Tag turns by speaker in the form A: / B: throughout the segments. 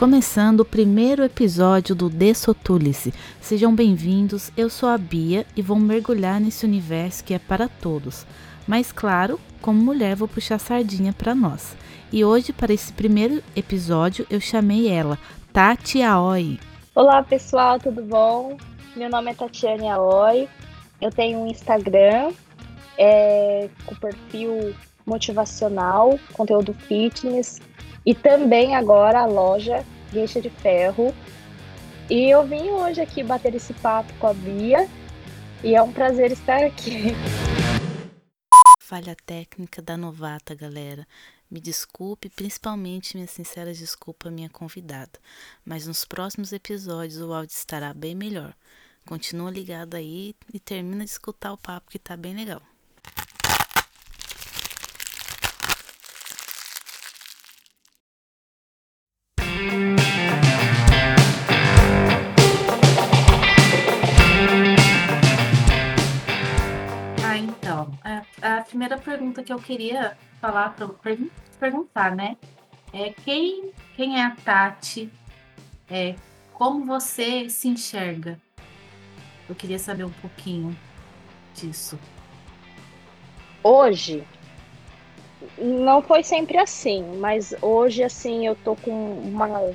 A: Começando o primeiro episódio do Dessotulice. Sejam bem-vindos, eu sou a Bia e vou mergulhar nesse universo que é para todos. Mas claro, como mulher vou puxar sardinha para nós. E hoje, para esse primeiro episódio, eu chamei ela, Tati Aoi.
B: Olá pessoal, tudo bom? Meu nome é Tatiane Aoi, eu tenho um Instagram é, com perfil motivacional, conteúdo fitness e também agora a loja Gueixa de Ferro. E eu vim hoje aqui bater esse papo com a Bia e é um prazer estar aqui.
A: Falha técnica da novata, galera. Me desculpe, principalmente minha sincera desculpa à minha convidada, mas nos próximos episódios o áudio estará bem melhor. Continua ligado aí e termina de escutar o papo que tá bem legal. Primeira pergunta que eu queria falar para perguntar, né? É quem, quem é a Tati? É, como você se enxerga? Eu queria saber um pouquinho disso.
B: Hoje não foi sempre assim, mas hoje assim eu tô com uma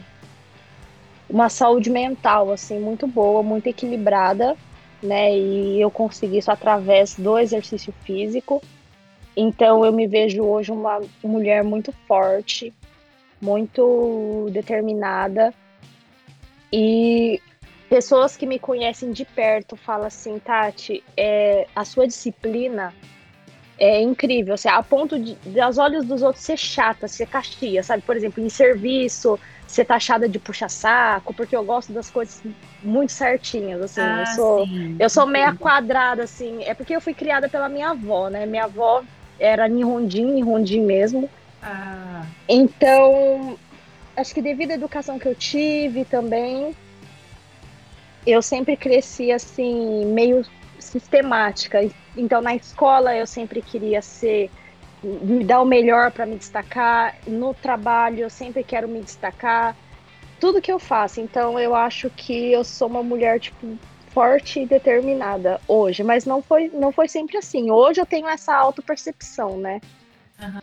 B: uma saúde mental assim muito boa, muito equilibrada, né? E eu consegui isso através do exercício físico então eu me vejo hoje uma mulher muito forte, muito determinada e pessoas que me conhecem de perto falam assim, Tati, é, a sua disciplina é incrível, assim, a ponto de, aos olhos dos outros ser chata, ser castiga, sabe? Por exemplo, em serviço, ser taxada de puxa-saco, porque eu gosto das coisas muito certinhas, assim, ah, eu sou, sim. eu sou meia quadrada, assim, é porque eu fui criada pela minha avó, né? Minha avó era Nihondin, Nihondin mesmo. Ah. Então, acho que devido à educação que eu tive também, eu sempre cresci assim, meio sistemática. Então, na escola, eu sempre queria ser, me dar o melhor para me destacar. No trabalho, eu sempre quero me destacar. Tudo que eu faço. Então, eu acho que eu sou uma mulher, tipo, forte e determinada hoje, mas não foi, não foi sempre assim. Hoje eu tenho essa autopercepção, né?
A: Uhum.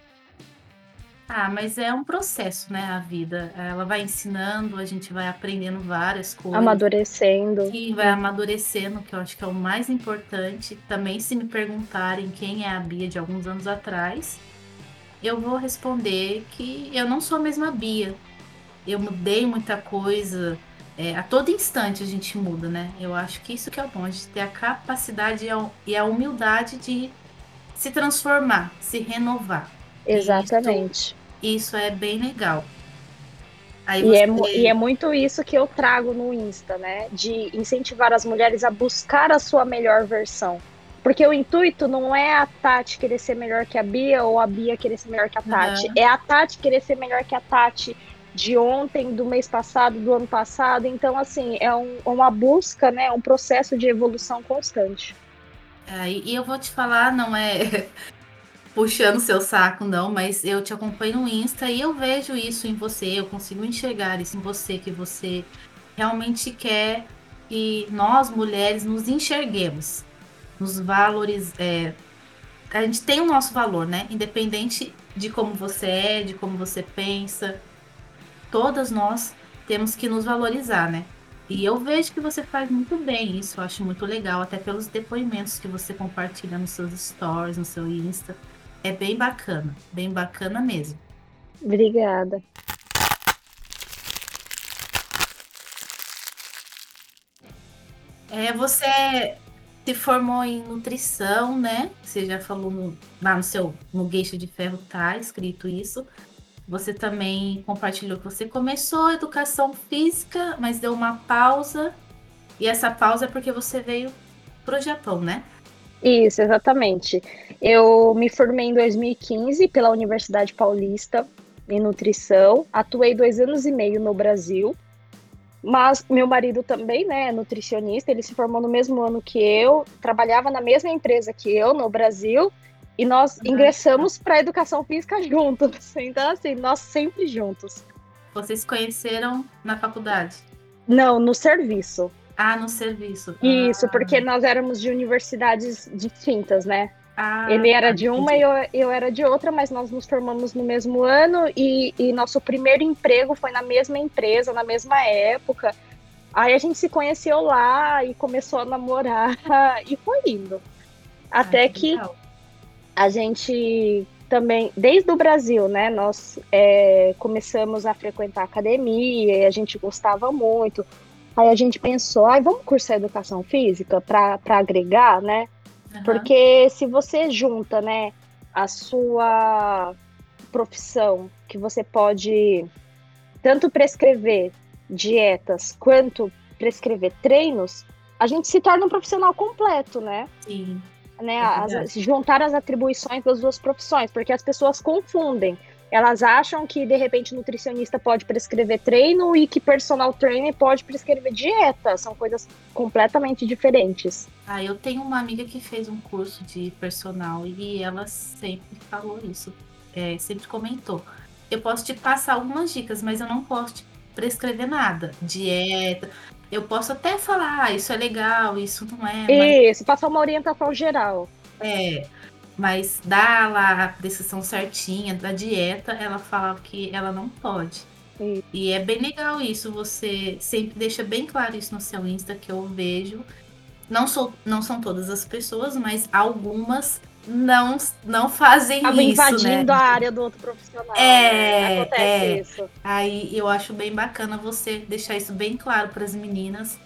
A: Ah, mas é um processo, né? A vida. Ela vai ensinando, a gente vai aprendendo várias coisas.
B: Amadurecendo.
A: E vai amadurecendo, que eu acho que é o mais importante. Também, se me perguntarem quem é a Bia de alguns anos atrás, eu vou responder que eu não sou a mesma Bia. Eu mudei muita coisa é, a todo instante a gente muda, né? Eu acho que isso que é o bom, a gente ter a capacidade e a humildade de se transformar, se renovar.
B: Exatamente.
A: Isso, isso é bem legal.
B: Aí e, é, e é muito isso que eu trago no Insta, né? De incentivar as mulheres a buscar a sua melhor versão. Porque o intuito não é a Tati querer ser melhor que a Bia ou a Bia querer ser melhor que a Tati. Uhum. É a Tati querer ser melhor que a Tati de ontem, do mês passado, do ano passado. Então, assim, é um, uma busca, né? Um processo de evolução constante.
A: É, e eu vou te falar, não é puxando seu saco, não, mas eu te acompanho no Insta e eu vejo isso em você, eu consigo enxergar isso em você, que você realmente quer que nós, mulheres, nos enxerguemos, nos valores. É, a gente tem o nosso valor, né? Independente de como você é, de como você pensa todas nós temos que nos valorizar, né? E eu vejo que você faz muito bem isso, eu acho muito legal, até pelos depoimentos que você compartilha nos seus stories, no seu Insta. É bem bacana, bem bacana mesmo.
B: Obrigada.
A: É, você se formou em nutrição, né? Você já falou no, lá no seu no Gueixo de Ferro, tá escrito isso. Você também compartilhou que você começou a educação física, mas deu uma pausa. E essa pausa é porque você veio para o Japão, né?
B: Isso, exatamente. Eu me formei em 2015 pela Universidade Paulista em nutrição. Atuei dois anos e meio no Brasil. Mas meu marido também, né, é nutricionista. Ele se formou no mesmo ano que eu, trabalhava na mesma empresa que eu no Brasil e nós ingressamos para educação física juntos. Então, assim, nós sempre juntos.
A: Vocês se conheceram na faculdade?
B: Não, no serviço.
A: Ah, no serviço.
B: Isso,
A: ah.
B: porque nós éramos de universidades distintas, né?
A: Ah,
B: Ele era
A: tá,
B: de uma e eu, eu era de outra, mas nós nos formamos no mesmo ano e, e nosso primeiro emprego foi na mesma empresa, na mesma época. Aí a gente se conheceu lá e começou a namorar e foi indo. Até
A: Ah,
B: que
A: legal.
B: A gente também, desde o Brasil, né, nós é, começamos a frequentar academia e a gente gostava muito. Aí a gente pensou, ai, vamos cursar educação física para agregar, né?
A: Aham.
B: Porque se você junta, né, a sua profissão, que você pode tanto prescrever dietas quanto prescrever treinos, a gente se torna um profissional completo, né?
A: Sim.
B: Né,
A: É
B: as- juntar as atribuições das duas profissões, porque as pessoas confundem. Elas acham que, de repente, nutricionista pode prescrever treino e que personal trainer pode prescrever dieta. São coisas completamente diferentes.
A: Ah, eu tenho uma amiga que fez um curso de personal e ela sempre falou isso. É, sempre comentou. Eu posso te passar algumas dicas, mas eu não posso te prescrever nada. Dieta. Eu posso até falar, ah, isso é legal, isso não é, mas
B: Isso, passar uma orientação geral.
A: é. Mas dá lá a prescrição certinha da dieta, ela falava que ela não pode.
B: Isso.
A: E é bem legal isso, você sempre deixa bem claro isso no seu Insta que eu vejo. Não, sou, não são todas as pessoas, mas algumas não, não fazem
B: Acaba
A: isso,
B: invadindo
A: né?
B: a área do outro profissional.
A: É,
B: né? Acontece
A: é.
B: isso.
A: Aí eu acho bem bacana você deixar isso bem claro para as meninas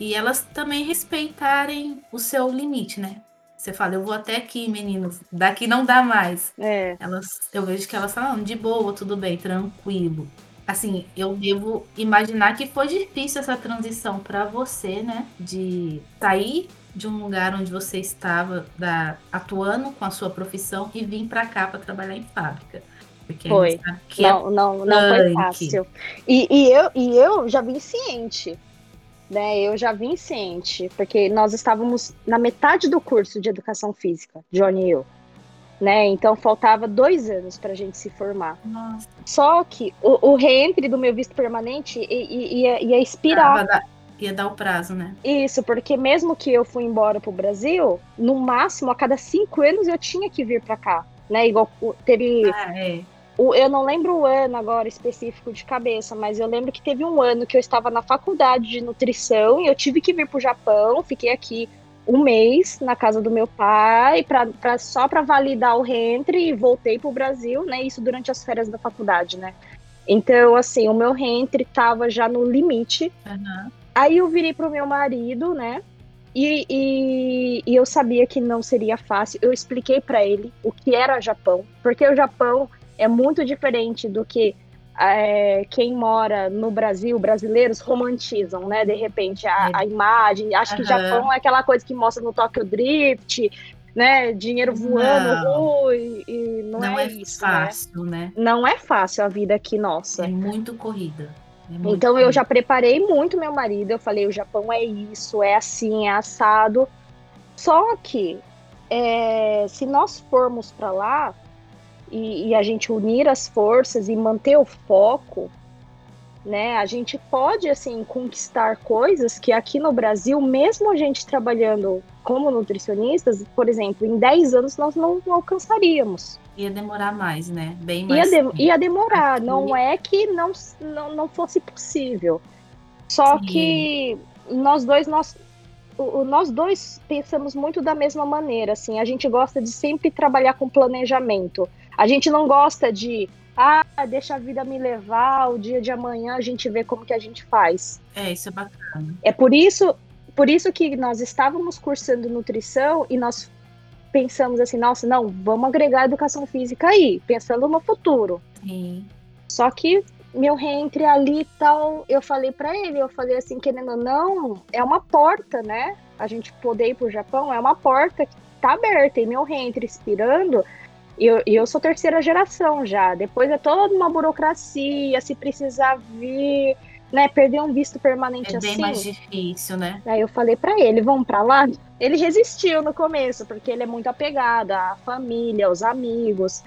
A: e elas também respeitarem o seu limite, né? Você fala, eu vou até aqui, meninos, daqui não dá mais.
B: É.
A: Elas, eu vejo que elas falam, de boa, tudo bem, tranquilo. Assim, eu devo imaginar que foi difícil essa transição para você, né? De sair de um lugar onde você estava da, atuando com a sua profissão e vir para cá para trabalhar em fábrica. Porque
B: Foi.
A: que é
B: Não, não, não foi fácil. E, e eu, e eu já vim ciente. Né, eu já vim ciente, porque nós estávamos na metade do curso de educação física, Johnny e eu. Né, então faltava dois anos para a gente se formar.
A: Nossa,
B: Só que o, o reentre do meu visto permanente i- i- ia, ia expirar.
A: ia dar, ia dar o prazo, né?
B: Isso, porque mesmo que eu fui embora pro Brasil, no máximo, a cada cinco anos eu tinha que vir para cá. Né, igual teve
A: Ah, é.
B: o- eu não lembro o ano agora específico de cabeça, mas eu lembro que teve um ano que eu estava na faculdade de nutrição e eu tive que vir para o Japão. Fiquei aqui um mês na casa do meu pai, pra, pra- só para validar o reentre e voltei para o Brasil, né? Isso durante as férias da faculdade, né? Então, assim, o meu reentre estava já no limite.
A: Aham.
B: Aí eu virei pro meu marido, né? E, e- e eu sabia que não seria fácil. Eu expliquei para ele o que era Japão, porque o Japão é muito diferente do que é, quem mora no Brasil, brasileiros romantizam, né? De repente a, a imagem, acho que
A: Aham.
B: Japão é aquela coisa que mostra no Tokyo Drift, né? Dinheiro voando,
A: Não.
B: ui, e não,
A: Não,
B: é,
A: é,
B: isso, né?
A: fácil, né?
B: Não é fácil a vida aqui nossa.
A: É muito corrida. É
B: Então eu já preparei muito meu marido. Eu falei, o Japão é isso, é assim, é assado. Só que é, se nós formos para lá e, e a gente unir as forças e manter o foco, né, a gente pode assim conquistar coisas que aqui no Brasil, mesmo a gente trabalhando como nutricionistas, por exemplo, em 10 anos nós não, não alcançaríamos.
A: Ia demorar mais, né? Bem
B: Ia,
A: mais.
B: de-
A: tempo.
B: ia demorar, não é que não, não, não fosse possível. Só
A: Sim.
B: que nós dois, nós, o- nós dois pensamos muito da mesma maneira, assim, a gente gosta de sempre trabalhar com planejamento. A gente não gosta de, ah, deixa a vida me levar, o dia de amanhã a gente vê como que a gente faz.
A: É, isso é bacana.
B: É por isso, por isso que nós estávamos cursando nutrição e nós pensamos assim, nossa, não, vamos agregar educação física aí, pensando no futuro.
A: Sim.
B: Só que meu reentre ali e tal, eu falei pra ele, eu falei assim, querendo ou não, é uma porta, né? A gente poder ir pro Japão é uma porta que tá aberta. E meu reentre expirando, e eu, e eu sou terceira geração já. Depois é toda uma burocracia, se precisar vir, né? Perder um visto permanente
A: É bem
B: assim.
A: mais difícil, né?
B: Aí eu falei pra ele, vamos pra lá? Ele resistiu no começo, porque ele é muito apegado à família, aos amigos.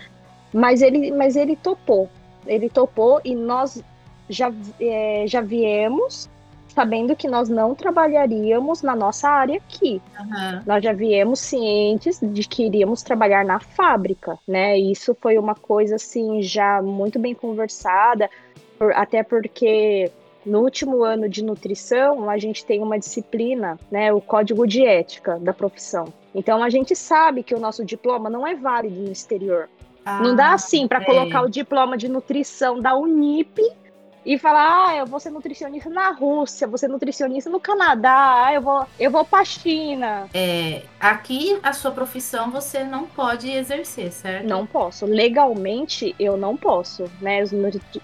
B: Mas ele, mas ele topou. Ele topou e nós já, é, já viemos sabendo que nós não trabalharíamos na nossa área aqui. Uhum. Nós já viemos cientes de que iríamos trabalhar na fábrica, né? Isso foi uma coisa assim já muito bem conversada, por, até porque no último ano de nutrição a gente tem uma disciplina, né, o código de ética da profissão. Então a gente sabe que o nosso diploma não é válido no exterior. Ah, não dá assim para é. colocar o diploma de nutrição da Unip e falar, ah, eu vou ser nutricionista na Rússia, vou ser nutricionista no Canadá, ah, eu vou, eu vou pra China.
A: É, aqui a sua profissão você não pode exercer, certo?
B: Não posso. Legalmente eu não posso, né?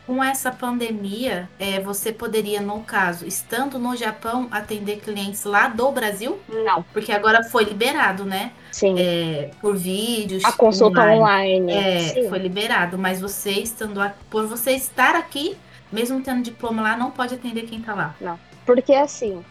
A: Com essa pandemia, é, você poderia, no caso, estando no Japão, atender clientes lá do Brasil?
B: Não.
A: Porque agora foi liberado, né?
B: Sim.
A: É, por vídeos.
B: A consulta online. online.
A: É, Sim. foi liberado. Mas você estando por você estar aqui, mesmo tendo diploma lá, não pode atender quem está lá.
B: Não. Porque assim,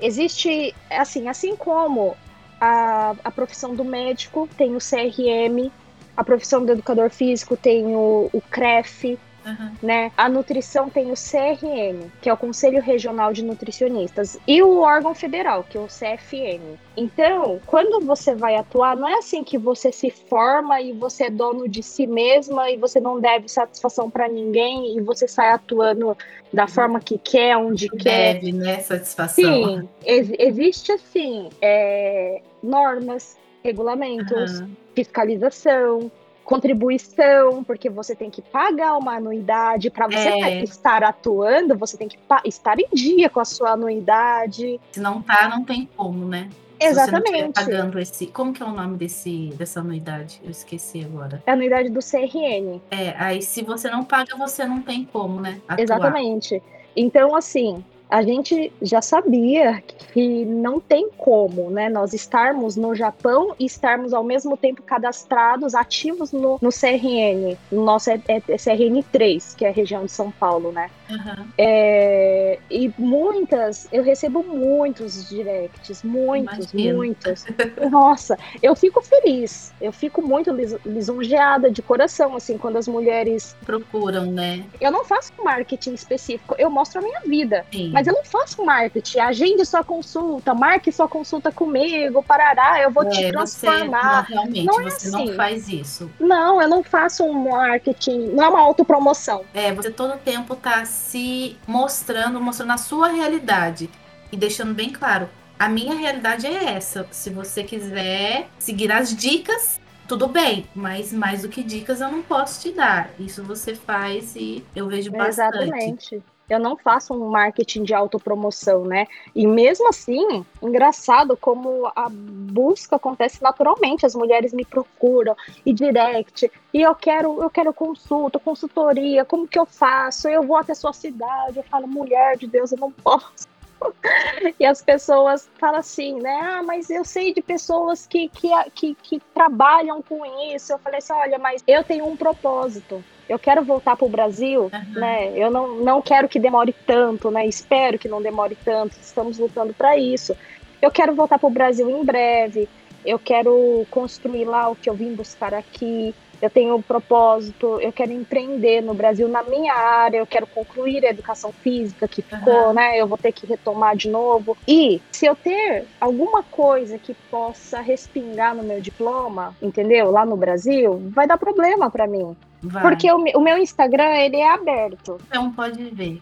B: existe assim, assim como a, a profissão do médico tem o CRM, a profissão do educador físico tem o, o CREF, Uhum. Né? A nutrição tem o CRN, que é o Conselho Regional de Nutricionistas, e o órgão federal, que é o CFN. Então, quando você vai atuar, não é assim que você se forma e você é dono de si mesma e você não deve satisfação para ninguém e você sai atuando da forma que quer, onde
A: deve,
B: quer.
A: Deve, né? Satisfação.
B: Sim, ex existe assim é, normas, regulamentos, uhum. fiscalização contribuição, porque você tem que pagar uma anuidade para você é. estar atuando, você tem que estar em dia com a sua anuidade.
A: Se não tá, não tem como, né?
B: Exatamente.
A: pagando esse, como que é o nome desse dessa anuidade? Eu esqueci agora.
B: É a anuidade do CRN.
A: É, aí se você não paga, você não tem como, né?
B: Atuar. Exatamente. Então, assim, a gente já sabia que não tem como, né, nós estarmos no Japão e estarmos ao mesmo tempo cadastrados, ativos no, no CRN, no nosso é, é, é CRN 3, que é a região de São Paulo, né? Uhum. É, e muitas, eu recebo muitos directs, muitos, Imagino. muitos. Nossa, eu fico feliz, eu fico muito lis lisonjeada de coração, assim, quando as mulheres
A: procuram, né?
B: Eu não faço marketing específico, eu mostro a minha vida. Sim. Mas eu não faço marketing. Agende sua consulta, marque sua consulta comigo, parará, eu vou é, te transformar.
A: Você, não, realmente, não é você assim. não faz isso.
B: Não, eu não faço um marketing, não é uma autopromoção.
A: É, você todo tempo tá se mostrando, mostrando a sua realidade e deixando bem claro. A minha realidade é essa. Se você quiser seguir as dicas, tudo bem, mas mais do que dicas eu não posso te dar. Isso você faz e eu vejo bastante.
B: Exatamente eu não faço um marketing de autopromoção, né? E mesmo assim, engraçado como a busca acontece naturalmente, as mulheres me procuram e direct, e eu quero, eu quero consulta, consultoria, como que eu faço? Eu vou até sua cidade, eu falo, mulher de Deus, eu não posso. e as pessoas falam assim, né? Ah, mas eu sei de pessoas que, que, que, que trabalham com isso. Eu falei assim: olha, mas eu tenho um propósito eu quero voltar para o Brasil, uhum. né? Eu não, não quero que demore tanto, né? Espero que não demore tanto. Estamos lutando para isso. Eu quero voltar para o Brasil em breve. Eu quero construir lá o que eu vim buscar aqui. Eu tenho um propósito. Eu quero empreender no Brasil na minha área. Eu quero concluir a educação física que ficou, uhum. né? Eu vou ter que retomar de novo. E se eu ter alguma coisa que possa respingar no meu diploma, entendeu? Lá no Brasil, vai dar problema para mim. Vai. Porque o, o, meu Instagram, ele é aberto.
A: Então pode ver.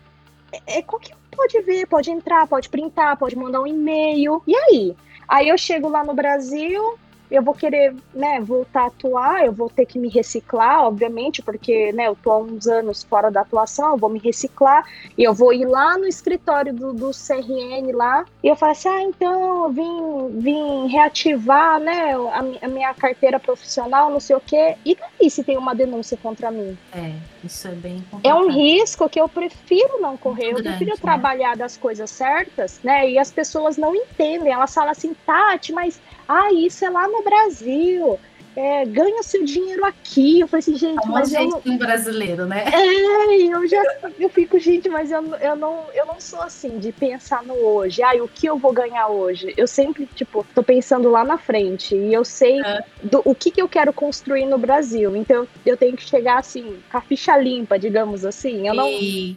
B: É, é, qualquer um pode ver, pode entrar, pode printar, pode mandar um e-mail. E aí? Aí eu chego lá no Brasil, eu vou querer, né, voltar a atuar, eu vou ter que me reciclar, obviamente, porque, né, eu tô há uns anos fora da atuação, eu vou me reciclar, e eu vou ir lá no escritório do, do CRN lá, e eu falo assim, ah, então eu vim, vim reativar, né, a, a minha carteira profissional, não sei o quê, e daí se tem uma denúncia contra mim?
A: É, isso é bem complicado.
B: É um risco que eu prefiro não correr, Muito eu grande, prefiro né? trabalhar das coisas certas, né, e as pessoas não entendem, elas falam assim, Tati, mas ah, isso é lá no Brasil. É, ganha seu dinheiro aqui. Eu falei assim, gente, mas
A: eu um brasileiro, né?
B: É, eu já eu fico, gente, mas eu, eu não eu não sou assim de pensar no hoje. Ah, o que eu vou ganhar hoje? Eu sempre, tipo, tô pensando lá na frente e eu sei é. do, o que, que eu quero construir no Brasil. Então eu tenho que chegar assim, com a ficha limpa, digamos assim. Eu não
A: e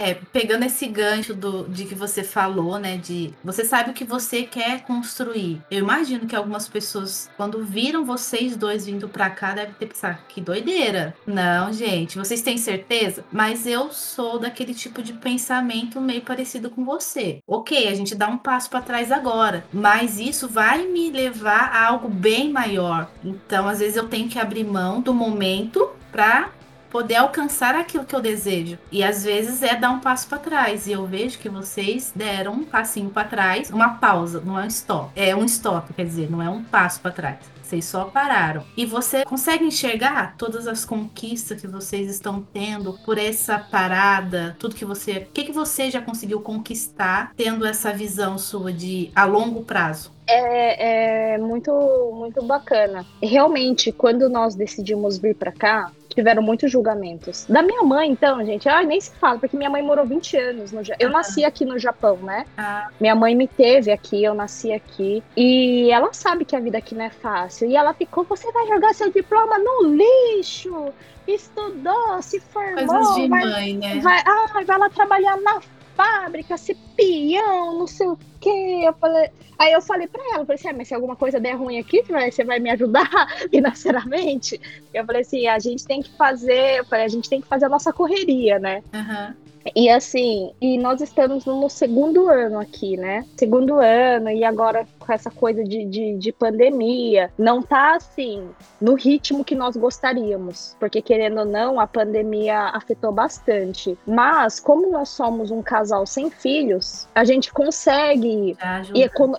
A: É, pegando esse gancho do, de que você falou, né? De você sabe o que você quer construir. Eu imagino que algumas pessoas, quando viram vocês dois vindo pra cá, devem ter pensado, que doideira. Não, gente, vocês têm certeza? Mas eu sou daquele tipo de pensamento meio parecido com você. Ok, a gente dá um passo para trás agora, mas isso vai me levar a algo bem maior. Então, às vezes, eu tenho que abrir mão do momento para poder alcançar aquilo que eu desejo. E às vezes é dar um passo para trás. E eu vejo que vocês deram um passinho para trás, uma pausa, não é um stop. É um stop, quer dizer, não é um passo para trás. Vocês só pararam. E você consegue enxergar todas as conquistas que vocês estão tendo por essa parada, tudo que você, o que que você já conseguiu conquistar tendo essa visão sua de a longo prazo?
B: É, é muito muito bacana. Realmente, quando nós decidimos vir para cá, tiveram muitos julgamentos. Da minha mãe, então, gente, ai, nem se fala, porque minha mãe morou 20 anos no Japão. Eu nasci aqui no Japão, né? Ah. Minha mãe me teve aqui, eu nasci aqui. E ela sabe que a vida aqui não é fácil. E ela ficou: você vai jogar seu diploma no lixo! Estudou, se formou.
A: Coisas de vai, mãe, né?
B: Vai, ah, vai lá trabalhar na fábrica, ser peão, não sei o quê. Eu falei, aí eu falei pra ela, falei assim, ah, mas se alguma coisa der ruim aqui, você vai me ajudar financeiramente? Eu falei assim, a gente tem que fazer, eu falei, a gente tem que fazer a nossa correria, né?
A: Uhum.
B: E assim, e nós estamos no segundo ano aqui, né? Segundo ano, e agora com essa coisa de, de, de, pandemia, não tá assim no ritmo que nós gostaríamos, porque querendo ou não, a pandemia afetou bastante. Mas, como nós somos um casal sem filhos, a gente consegue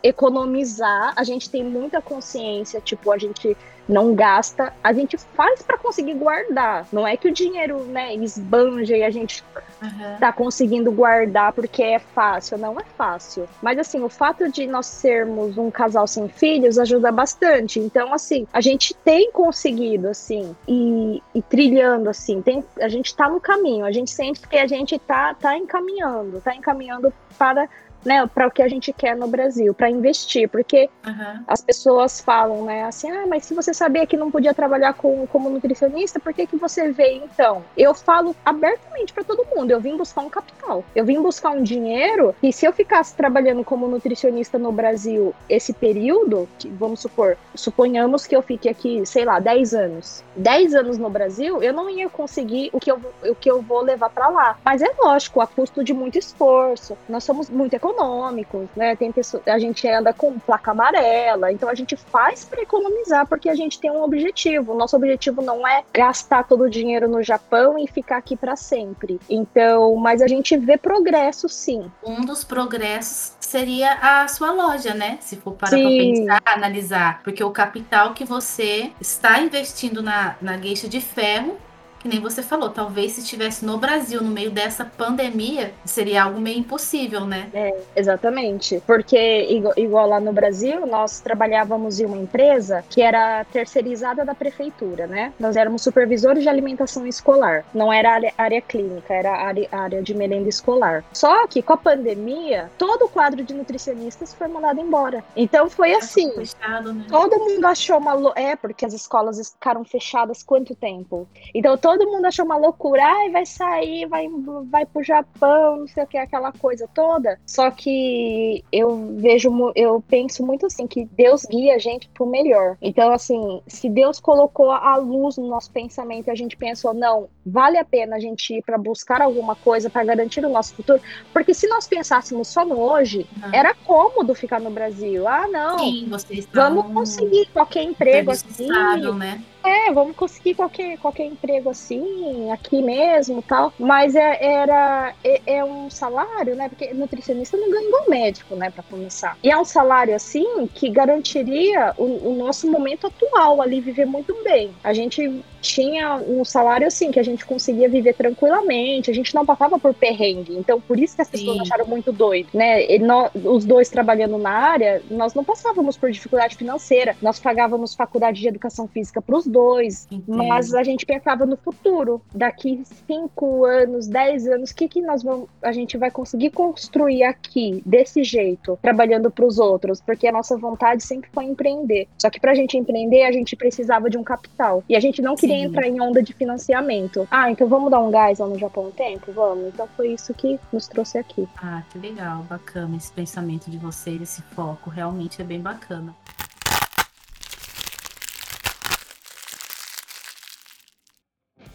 B: economizar, a gente tem muita consciência, tipo, a gente não gasta, a gente faz para conseguir guardar. Não é que o dinheiro, né, esbanja e a gente uhum. tá conseguindo guardar porque é fácil. Não é fácil. Mas assim, o fato de nós sermos um casal sem filhos ajuda bastante. Então, assim, a gente tem conseguido, assim, e, e trilhando, assim, tem, a gente tá no caminho. A gente sente que a gente tá, tá encaminhando, tá encaminhando para né, para o que a gente quer no Brasil, para investir, porque uhum. as pessoas falam, né, assim, ah, mas se você sabia que não podia trabalhar com, como nutricionista, por que que você veio então? Eu falo abertamente para todo mundo, eu vim buscar um capital, eu vim buscar um dinheiro e se eu ficasse trabalhando como nutricionista no Brasil esse período, que, vamos supor, suponhamos que eu fique aqui, sei lá, 10 anos, 10 anos no Brasil, eu não ia conseguir o que eu, o que eu vou levar para lá, mas é lógico, a custo de muito esforço, nós somos muito econômicos econômicos, né? Tem pessoa, a gente anda com placa amarela, então a gente faz para economizar porque a gente tem um objetivo. O nosso objetivo não é gastar todo o dinheiro no Japão e ficar aqui para sempre. Então, mas a gente vê progresso sim.
A: Um dos progressos seria a sua loja, né? Se for para pensar, analisar, porque o capital que você está investindo na, na gueixa de ferro que nem você falou, talvez se estivesse no Brasil, no meio dessa pandemia, seria algo meio impossível, né?
B: É, exatamente. Porque, igual, igual, lá no Brasil, nós trabalhávamos em uma empresa que era terceirizada da prefeitura, né? Nós éramos supervisores de alimentação escolar. Não era área, área clínica, era área, área de merenda escolar. Só que com a pandemia, todo o quadro de nutricionistas foi mandado embora. Então foi assim. Fechado, né? Todo mundo achou uma. É, porque as escolas ficaram fechadas quanto tempo? Então todo todo mundo achou uma loucura, ai, vai sair, vai, vai pro Japão, não sei o que, aquela coisa toda. Só que eu vejo, eu penso muito assim, que Deus guia a gente pro melhor. Então, assim, se Deus colocou a luz no nosso pensamento e a gente pensou, não, vale a pena a gente ir para buscar alguma coisa para garantir o nosso futuro, porque se nós pensássemos só no hoje, uhum. era cômodo ficar no Brasil. Ah, não,
A: Sim,
B: vamos conseguir qualquer emprego assim. Né? É, vamos conseguir qualquer, qualquer emprego assim, aqui mesmo tal. Mas é, era, é, é, um salário, né? Porque nutricionista não ganha igual médico, né? Para começar. E é um salário assim que garantiria o, o nosso momento atual ali, viver muito bem. A gente tinha um salário assim, que a gente conseguia viver tranquilamente, a gente não passava por perrengue. Então, por isso que as pessoas Sim. acharam muito doido, né? E nós, os dois trabalhando na área, nós não passávamos por dificuldade financeira, nós pagávamos faculdade de educação física para os dois. Entendo. Mas a gente pensava no futuro. Daqui cinco anos, dez anos, o que, que nós vamos, a gente vai conseguir construir aqui, desse jeito, trabalhando para os outros? Porque a nossa vontade sempre foi empreender. Só que para a gente empreender, a gente precisava de um capital. E a gente não queria Sim. entrar em onda de financiamento. Ah, então vamos dar um gás lá no Japão um tempo? Vamos. Então foi isso que nos trouxe aqui.
A: Ah, que legal, bacana esse pensamento de vocês, esse foco. Realmente é bem bacana.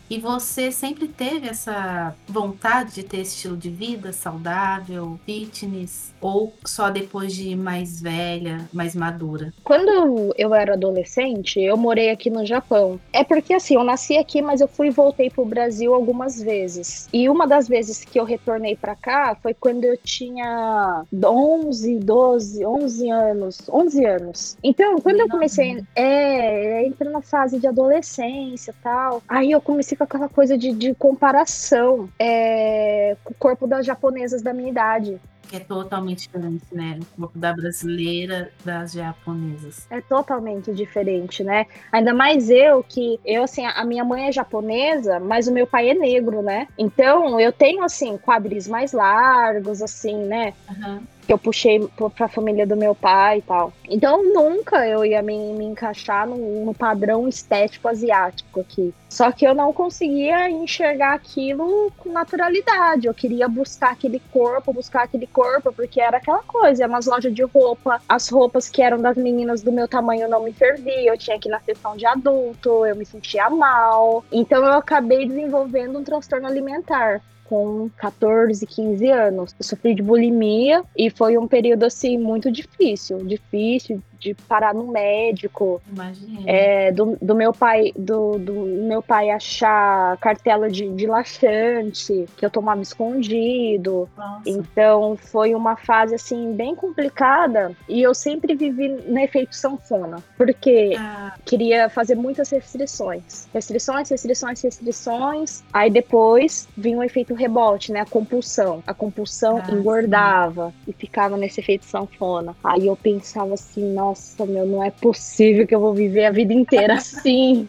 A: E você sempre teve essa vontade de ter esse estilo de vida saudável, fitness, ou só depois de mais velha, mais madura?
B: Quando eu era adolescente, eu morei aqui no Japão. É porque assim, eu nasci aqui, mas eu fui e voltei pro Brasil algumas vezes. E uma das vezes que eu retornei para cá foi quando eu tinha 11, 12, 11 anos, 11 anos. Então, quando eu comecei, é, entrei na fase de adolescência, tal. Aí eu comecei com aquela coisa de, de comparação é, com o corpo das japonesas da minha idade.
A: É totalmente diferente, né? O corpo da brasileira das japonesas.
B: É totalmente diferente, né? Ainda mais eu, que eu, assim, a minha mãe é japonesa, mas o meu pai é negro, né? Então, eu tenho, assim, quadris mais largos, assim, né? Uhum que eu puxei para a família do meu pai e tal. Então nunca eu ia me, me encaixar no, no, padrão estético asiático aqui. Só que eu não conseguia enxergar aquilo com naturalidade. Eu queria buscar aquele corpo, buscar aquele corpo, porque era aquela coisa, é umas lojas de roupa, as roupas que eram das meninas do meu tamanho não me serviam, eu tinha que ir na sessão de adulto, eu me sentia mal. Então eu acabei desenvolvendo um transtorno alimentar com 14, 15 anos. Eu sofri de bulimia e foi um período assim muito difícil, difícil, de parar no médico. É, do, do, meu pai, do, do, meu pai achar cartela de, de laxante que eu tomava escondido. Nossa. Então foi uma fase assim bem complicada e eu sempre vivi no efeito sanfona, porque ah. queria fazer muitas restrições. Restrições, restrições, restrições. Aí depois vinha o efeito rebote, né? A compulsão. A compulsão ah, engordava sim. e ficava nesse efeito sanfona. Aí eu pensava assim, nossa nossa, meu, não é possível que eu vou viver a vida inteira assim.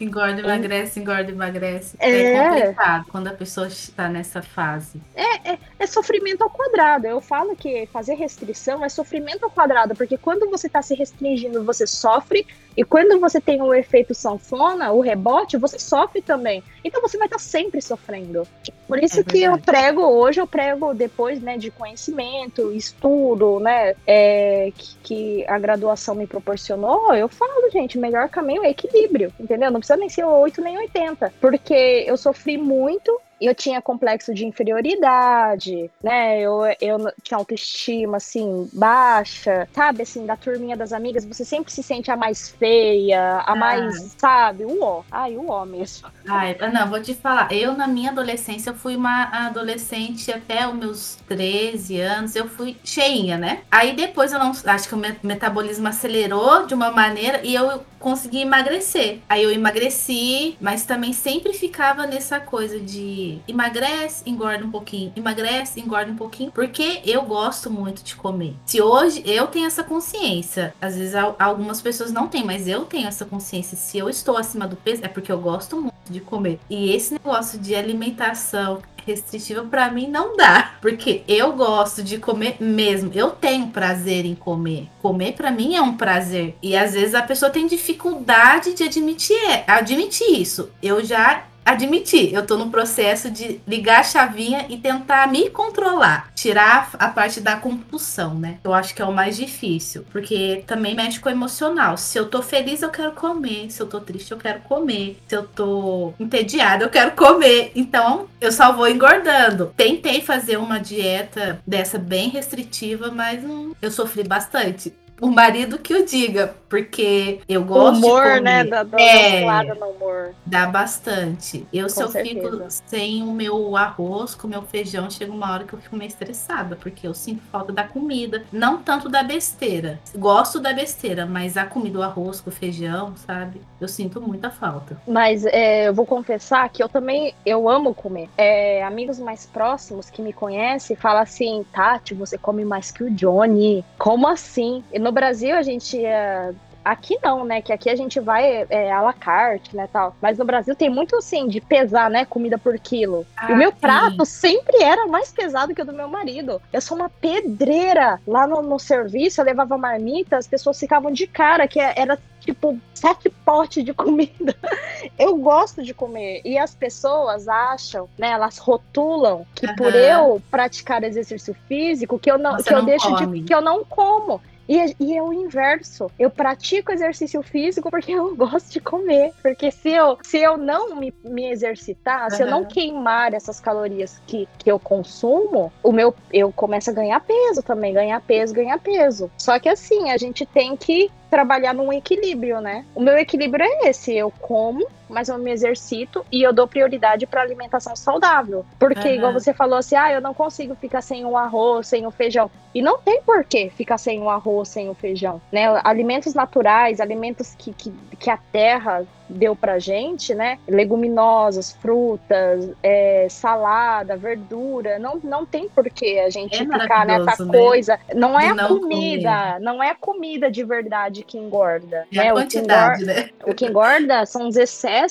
A: engorda, emagrece, engorda, emagrece. É, é complicado quando a pessoa está nessa fase.
B: É, é, é, sofrimento ao quadrado. Eu falo que fazer restrição é sofrimento ao quadrado, porque quando você está se restringindo, você sofre, e quando você tem o efeito sanfona, o rebote, você sofre também. Então você vai estar tá sempre sofrendo. Por isso é que eu prego hoje, eu prego depois né, de conhecimento, estudo, né? É, que, que, a graduação me proporcionou, eu falo, gente, o melhor caminho é equilíbrio, entendeu? Não precisa nem ser 8 nem 80. Porque eu sofri muito eu tinha complexo de inferioridade, né? Eu, eu tinha autoestima, assim, baixa, sabe? Assim, da turminha das amigas, você sempre se sente a mais feia, a ah. mais, sabe? O ó. Ai, o ó mesmo.
A: Ai, não, vou te falar. Eu, na minha adolescência, eu fui uma adolescente até os meus 13 anos, eu fui cheinha, né? Aí depois eu não. Acho que o metabolismo acelerou de uma maneira e eu consegui emagrecer. Aí eu emagreci, mas também sempre ficava nessa coisa de emagrece, engorda um pouquinho, emagrece, engorda um pouquinho, porque eu gosto muito de comer. Se hoje eu tenho essa consciência, às vezes algumas pessoas não têm, mas eu tenho essa consciência. Se eu estou acima do peso, é porque eu gosto muito de comer. E esse negócio de alimentação restritiva para mim não dá, porque eu gosto de comer mesmo. Eu tenho prazer em comer. Comer para mim é um prazer. E às vezes a pessoa tem dificuldade de admitir, admitir isso. Eu já admitir, eu tô no processo de ligar a chavinha e tentar me controlar, tirar a parte da compulsão, né? Eu acho que é o mais difícil, porque também mexe com o emocional. Se eu tô feliz, eu quero comer. Se eu tô triste, eu quero comer. Se eu tô entediada, eu quero comer. Então, eu só vou engordando. Tentei fazer uma dieta dessa bem restritiva, mas hum, eu sofri bastante o marido que o diga, porque eu gosto
B: humor,
A: de comer.
B: né? Da, da é, no humor.
A: Dá bastante. Eu, Com se eu certeza. fico sem o meu arroz, com o meu feijão, chega uma hora que eu fico meio estressada, porque eu sinto falta da comida. Não tanto da besteira. Gosto da besteira, mas a comida, o arroz com o feijão, sabe? Eu sinto muita falta.
B: Mas é, eu vou confessar que eu também, eu amo comer. É, amigos mais próximos que me conhecem falam assim, Tati, você come mais que o Johnny. Como assim? E no Brasil a gente ia Aqui não, né? Que aqui a gente vai é, à la carte, né, tal. Mas no Brasil tem muito, assim, de pesar, né, comida por quilo. Ah, e o meu sim. prato sempre era mais pesado que o do meu marido. Eu sou uma pedreira. Lá no, no serviço, eu levava marmita, as pessoas ficavam de cara, que era tipo, sete potes de comida. Eu gosto de comer. E as pessoas acham, né? Elas rotulam que uhum. por eu praticar exercício físico, que eu não, que eu deixo come. de. que eu não como. E, e é o inverso. Eu pratico exercício físico porque eu gosto de comer. Porque se eu, se eu não me, me exercitar, uhum. se eu não queimar essas calorias que, que eu consumo, o meu eu começo a ganhar peso também. Ganhar peso, ganhar peso. Só que assim, a gente tem que trabalhar num equilíbrio, né? O meu equilíbrio é esse: eu como, mas eu me exercito e eu dou prioridade para alimentação saudável. Porque, uhum. igual você falou assim, ah, eu não consigo ficar sem o arroz, sem o feijão. E não tem por que ficar sem o arroz, sem o feijão, né? Alimentos naturais, alimentos que, que, que a terra deu pra gente, né? Leguminosas, frutas, é, salada, verdura. Não, não tem por que a gente é ficar nessa né? coisa. Não é a comida, comer. não é a comida de verdade que engorda.
A: É né? a quantidade,
B: o
A: engorda, né?
B: O que engorda são os excessos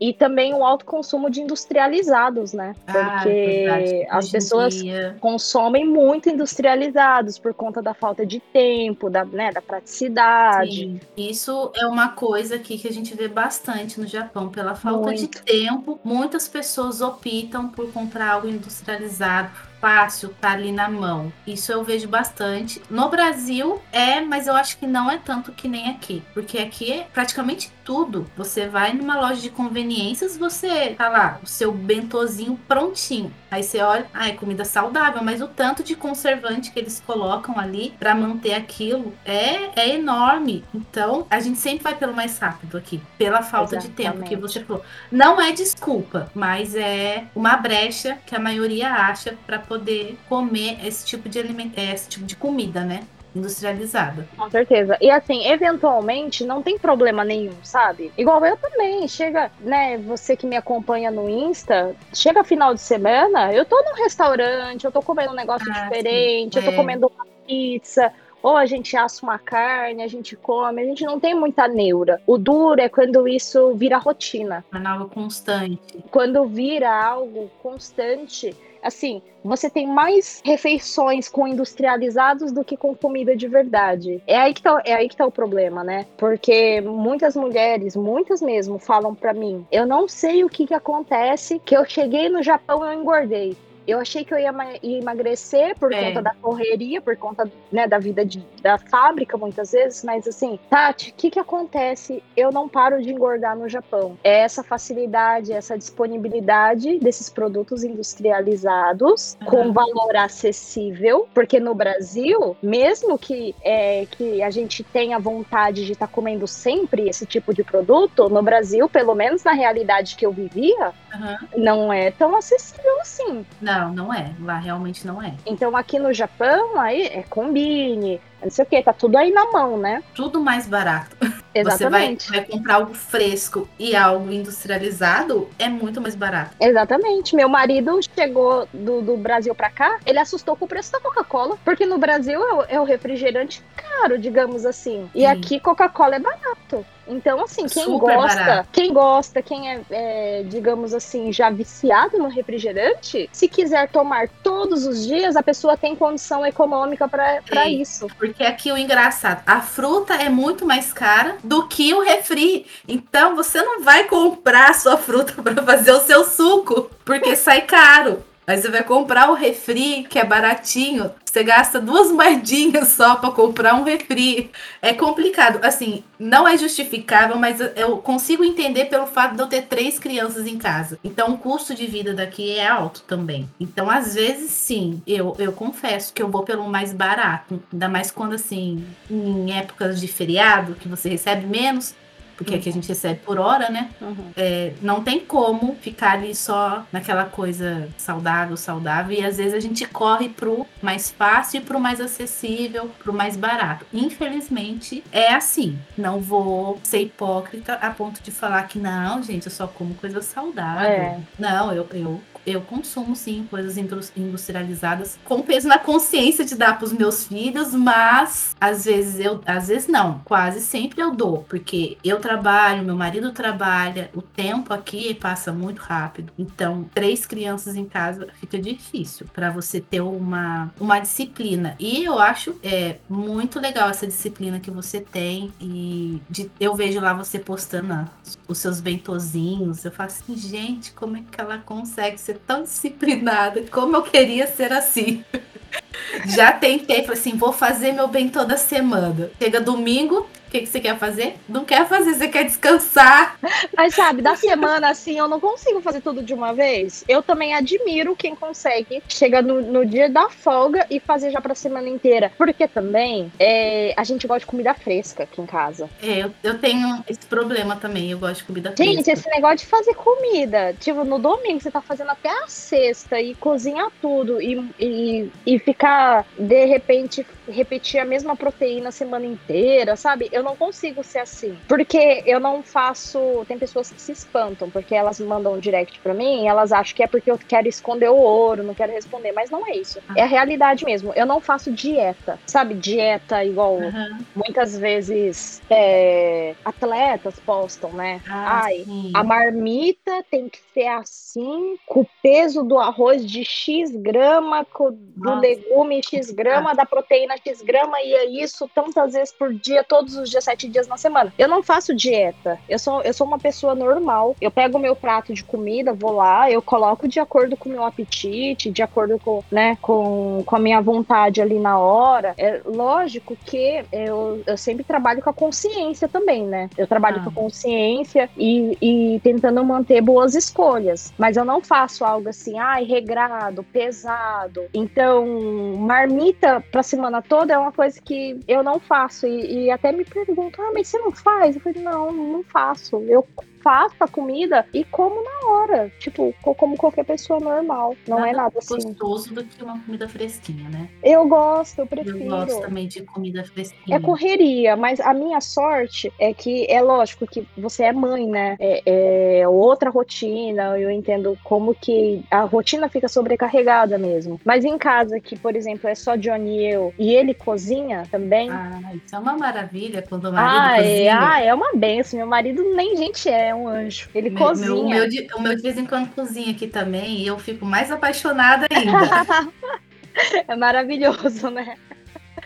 B: e também o alto consumo de industrializados, né? Ah, Porque ah, as pessoas consomem muito industrializados por conta da falta de tempo, da, né, da praticidade. Sim.
A: Isso é uma coisa aqui que a gente vê bastante bastante no Japão pela falta Muito. de tempo. Muitas pessoas optam por comprar algo industrializado fácil, tá ali na mão. Isso eu vejo bastante. No Brasil é, mas eu acho que não é tanto que nem aqui, porque aqui é praticamente tudo. Você vai numa loja de conveniências, você tá lá, o seu bentozinho prontinho. Aí você olha, ah, é comida saudável, mas o tanto de conservante que eles colocam ali para manter aquilo é, é enorme. Então, a gente sempre vai pelo mais rápido aqui, pela falta Exatamente. de tempo que você falou. Não é desculpa, mas é uma brecha que a maioria acha para poder comer esse tipo de alimento, é, esse tipo de comida, né? industrializada.
B: Com certeza. E assim, eventualmente não tem problema nenhum, sabe? Igual eu também. Chega, né? Você que me acompanha no Insta, chega final de semana, eu tô num restaurante, eu tô comendo um negócio ah, diferente, sim. eu tô é. comendo uma pizza. Ou a gente assa uma carne, a gente come, a gente não tem muita neura. O duro é quando isso vira rotina.
A: É algo constante.
B: Quando vira algo constante, assim, você tem mais refeições com industrializados do que com comida de verdade. É aí que tá, é aí que tá o problema, né? Porque muitas mulheres, muitas mesmo, falam para mim: eu não sei o que, que acontece, que eu cheguei no Japão e eu engordei. Eu achei que eu ia emagrecer por é. conta da correria, por conta né, da vida de, da fábrica, muitas vezes, mas assim, Tati, o que, que acontece? Eu não paro de engordar no Japão. É essa facilidade, essa disponibilidade desses produtos industrializados uhum. com valor acessível, porque no Brasil, mesmo que, é, que a gente tenha vontade de estar tá comendo sempre esse tipo de produto, no Brasil, pelo menos na realidade que eu vivia, uhum. não é tão acessível assim.
A: Não. Não, é. Lá realmente não é.
B: Então aqui no Japão, aí é combine, não sei o que, tá tudo aí na mão, né?
A: Tudo mais barato. Exatamente. Você vai, vai, comprar algo fresco e algo industrializado, é muito mais barato.
B: Exatamente. Meu marido chegou do, do Brasil para cá, ele assustou com o preço da Coca-Cola, porque no Brasil é o, é o refrigerante caro, digamos assim. E Sim. aqui Coca-Cola é barato. Então, assim, quem Super gosta, barato. quem gosta, quem é, é, digamos assim, já viciado no refrigerante, se quiser tomar todos os dias, a pessoa tem condição econômica para isso.
A: Porque aqui o engraçado, a fruta é muito mais cara do que o refri. Então, você não vai comprar a sua fruta para fazer o seu suco, porque sai caro. Aí você vai comprar o refri, que é baratinho, você gasta duas moedinhas só para comprar um refri. É complicado. Assim, não é justificável, mas eu consigo entender pelo fato de eu ter três crianças em casa. Então, o custo de vida daqui é alto também. Então, às vezes, sim, eu, eu confesso que eu vou pelo mais barato. Ainda mais quando, assim, em épocas de feriado, que você recebe menos porque aqui a gente recebe por hora, né? Uhum. É, não tem como ficar ali só naquela coisa saudável, saudável. E às vezes a gente corre pro mais fácil e pro mais acessível, pro mais barato. Infelizmente, é assim. Não vou ser hipócrita a ponto de falar que não, gente, eu só como coisa saudável. É. Não, eu, eu eu consumo sim coisas industrializadas com peso na consciência de dar para os meus filhos, mas às vezes eu, às vezes não, quase sempre eu dou, porque eu trabalho, meu marido trabalha, o tempo aqui passa muito rápido. Então, três crianças em casa fica difícil para você ter uma, uma disciplina. E eu acho é muito legal essa disciplina que você tem e de, eu vejo lá você postando os seus bentozinhos. Eu falo assim, gente, como é que ela consegue ser tão disciplinada? Como eu queria ser assim. Já tentei, falei assim, vou fazer meu bem toda semana. Chega domingo, o que, que você quer fazer? Não quer fazer, você quer descansar.
B: Mas sabe, da semana assim, eu não consigo fazer tudo de uma vez. Eu também admiro quem consegue chegar no, no dia da folga e fazer já pra semana inteira. Porque também é, a gente gosta de comida fresca aqui em casa.
A: É, eu, eu tenho esse problema também. Eu gosto de comida
B: fresca. Gente, esse negócio de fazer comida. Tipo, no domingo você tá fazendo até a sexta e cozinhar tudo e, e, e ficar, de repente, repetir a mesma proteína a semana inteira, sabe? Eu eu não consigo ser assim. Porque eu não faço. Tem pessoas que se espantam, porque elas mandam um direct pra mim e elas acham que é porque eu quero esconder o ouro, não quero responder. Mas não é isso. É a realidade mesmo. Eu não faço dieta. Sabe, dieta igual uhum. muitas vezes é, atletas postam, né? Ah, Ai, sim. a marmita tem que ser assim, com o peso do arroz de X grama, com, do legume X grama, da proteína X grama, e é isso tantas vezes por dia, todos os dias, sete dias na semana. Eu não faço dieta. Eu sou, eu sou uma pessoa normal. Eu pego o meu prato de comida, vou lá, eu coloco de acordo com o meu apetite, de acordo com, né, com, com a minha vontade ali na hora. É lógico que eu, eu sempre trabalho com a consciência também, né? Eu trabalho ah. com a consciência e, e tentando manter boas escolhas. Mas eu não faço algo assim, ai, regrado, pesado. Então, marmita pra semana toda é uma coisa que eu não faço. E, e até me perguntam, ah, mas você não faz? Eu falei, não, não faço. Eu faço a comida e como na hora. Tipo, como qualquer pessoa normal. Não nada é nada assim.
A: gostoso do que uma comida fresquinha, né?
B: Eu gosto, eu prefiro.
A: Eu gosto também de comida fresquinha.
B: É correria, mas a minha sorte é que é lógico que você é mãe, né? É, é outra rotina. Eu entendo como que a rotina fica sobrecarregada mesmo. Mas em casa, que, por exemplo, é só Johnny e eu, e ele cozinha também.
A: Ah, isso é uma maravilha quando o marido ah, cozinha.
B: É, ah, é uma benção. Meu marido nem gente é é um anjo. Ele meu, cozinha.
A: Meu, o, meu de, o meu de vez em quando cozinha aqui também e eu fico mais apaixonada ainda.
B: é maravilhoso, né?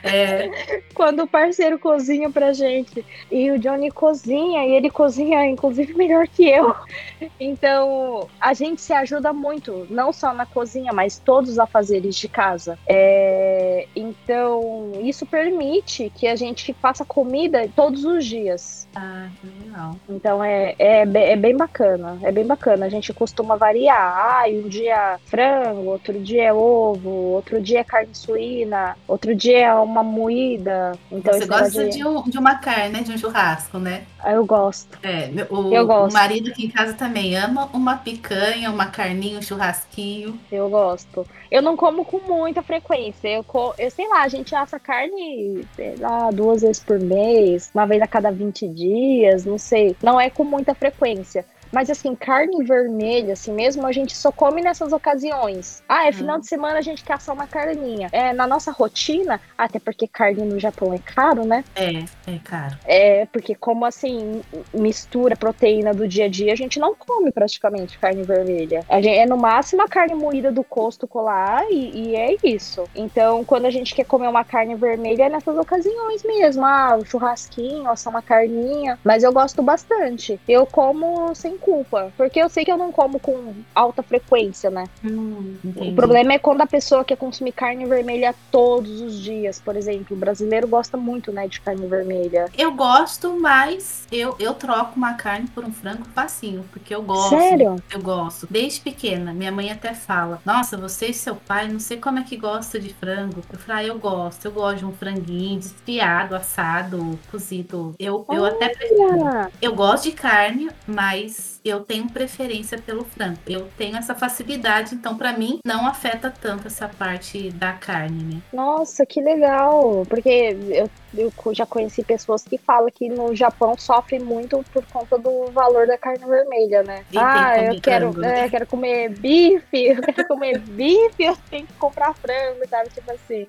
A: É.
B: Quando o parceiro cozinha pra gente. E o Johnny cozinha, e ele cozinha, inclusive, melhor que eu. Então, a gente se ajuda muito, não só na cozinha, mas todos os afazeres de casa. É... Então, isso permite que a gente faça comida todos os dias.
A: Ah, legal.
B: Então, é, é, é bem bacana. É bem bacana. A gente costuma variar. Ah, um dia frango, outro dia é ovo, outro dia é carne suína, outro dia é uma moída. Então,
A: Você gosta de... Um, de, uma carne, né? De um churrasco, né?
B: Ah, eu gosto.
A: É, o, eu gosto. o marido aqui em casa também ama uma picanha, uma carninha, um churrasquinho.
B: Eu gosto. Eu não como com muita frequência. Eu, eu sei lá, a gente assa carne, sei lá, duas vezes por mês, uma vez a cada 20 dias, não sei. Não é com muita frequência. Mas assim, carne vermelha, assim mesmo, a gente só come nessas ocasiões. Ah, é final hum. de semana a gente quer assar uma carninha. É, na nossa rotina, até porque carne no Japão é caro, né?
A: É, é caro.
B: É, porque como assim, mistura proteína do dia a dia, a gente não come praticamente carne vermelha. A gente, é no máximo a carne moída do costo colar e, e é isso. Então, quando a gente quer comer uma carne vermelha, é nessas ocasiões mesmo. Ah, um churrasquinho, assar uma carninha. Mas eu gosto bastante. Eu como sem culpa, porque eu sei que eu não como com alta frequência, né?
A: Hum,
B: o problema é quando a pessoa quer consumir carne vermelha todos os dias, por exemplo. O brasileiro gosta muito, né, de carne vermelha.
A: Eu gosto, mas eu, eu troco uma carne por um frango facinho, porque eu gosto.
B: Sério?
A: Eu gosto. Desde pequena, minha mãe até fala: Nossa, você e seu pai, não sei como é que gosta de frango. Eu falo, ah, eu gosto. Eu gosto de um franguinho desfiado, assado, cozido. Eu, eu até prefiro. Eu gosto de carne, mas eu tenho preferência pelo frango. Eu tenho essa facilidade, então para mim não afeta tanto essa parte da carne, né?
B: Nossa, que legal! Porque eu Eu já conheci pessoas que falam que no Japão sofre muito por conta do valor da carne vermelha, né?
A: E
B: ah, eu quero,
A: comer frango,
B: é,
A: né?
B: quero comer bife, eu quero comer bife, eu tenho que comprar frango, sabe? Tipo assim.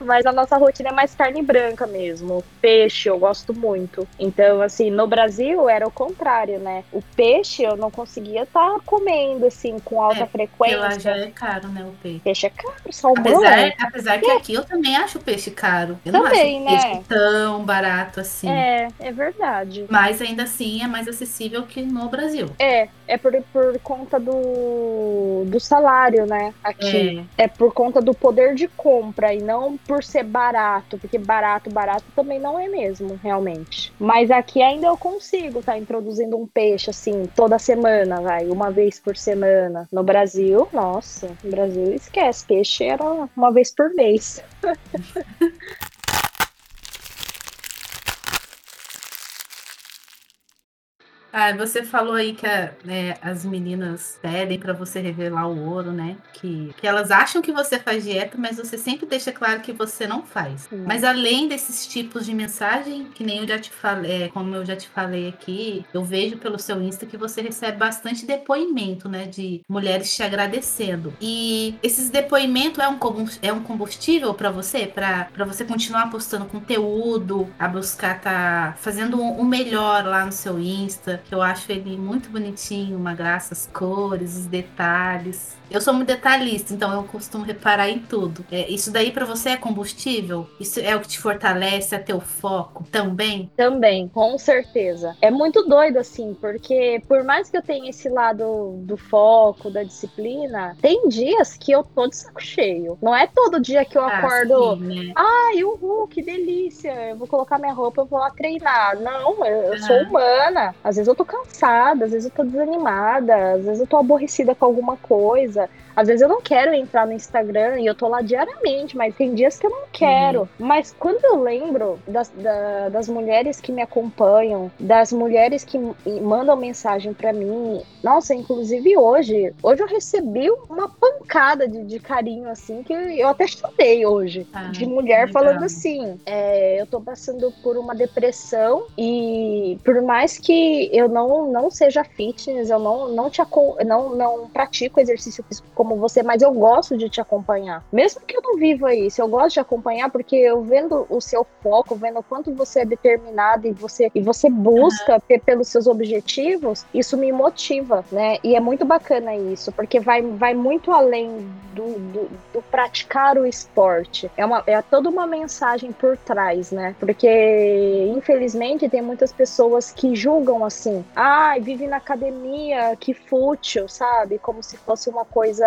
B: Mas a nossa rotina é mais carne branca mesmo. Peixe eu gosto muito. Então, assim, no Brasil era o contrário, né? O peixe eu não conseguia estar comendo, assim, com alta
A: É, lá
B: frequência.
A: já é caro, né, o peixe.
B: Peixe é caro, salmão.
A: Apesar, apesar que aqui eu também acho o peixe caro. Eu
B: Também,
A: peixe tão barato assim.
B: É, é verdade.
A: Mas ainda assim é mais acessível que no Brasil.
B: É, é por, por conta do, do salário, né? Aqui.
A: É,
B: É. por conta do poder de compra e não por ser barato, porque barato, barato também não é mesmo, realmente. Mas aqui ainda eu consigo tá introduzindo um peixe assim toda semana, vai, uma vez por semana. No Brasil, nossa, no Brasil esquece, peixe era uma vez por mês.
A: Ah, você falou aí que a- né, as meninas pedem pra você revelar o ouro, né? Que, que elas acham que você faz dieta, mas você sempre deixa claro que você não faz. Mas além desses tipos de mensagem, que nem eu já te falei, é, como eu já te falei aqui, eu vejo pelo seu Insta que você recebe bastante depoimento, né? De mulheres te agradecendo. E esses depoimentos é um, é um combustível pra você? Pra pra você continuar postando conteúdo, a buscar tá fazendo o melhor lá no seu Insta, eu acho ele muito bonitinho, uma graça, as cores, os detalhes. Eu sou muito detalhista, então eu costumo reparar em tudo. É, isso daí pra você é combustível? Isso é o que te fortalece, é teu foco também?
B: Também, com certeza. É muito doido, assim, porque por mais que eu tenha esse lado do foco, da disciplina, tem dias que eu tô de saco cheio. Não é todo dia que eu
A: Ah,
B: acordo.
A: sim, né?
B: Ai, uhul, que delícia. Eu vou colocar minha roupa, eu vou lá treinar. Não, eu, eu sou
A: Aham.
B: humana. Às vezes eu tô cansada, às vezes eu tô desanimada, às vezes eu tô aborrecida com alguma coisa casa às vezes eu não quero entrar no Instagram e eu tô lá diariamente, mas tem dias que eu não quero. Mas quando eu lembro das, da- das mulheres que me acompanham, das mulheres que mandam mensagem pra mim, nossa, inclusive hoje, hoje eu recebi uma pancada de, de carinho, assim, que eu até chorei hoje.
A: Ah,
B: de mulher falando assim: é, eu tô passando por uma depressão e por mais que eu não, não seja fitness, eu não, não te não, não pratico exercício físico como você, mas eu gosto de te acompanhar. Mesmo que eu não viva isso, eu gosto de acompanhar porque eu vendo o seu foco, vendo o quanto você é determinado e você, e você busca pe- pelos seus objetivos, isso me motiva, né? E é muito bacana isso, porque vai, vai muito além do, do, do praticar o esporte. É, uma, é toda uma mensagem por trás, né? Porque, infelizmente, tem muitas pessoas que julgam assim: ai, vive na academia, que fútil, sabe? Como se fosse uma coisa.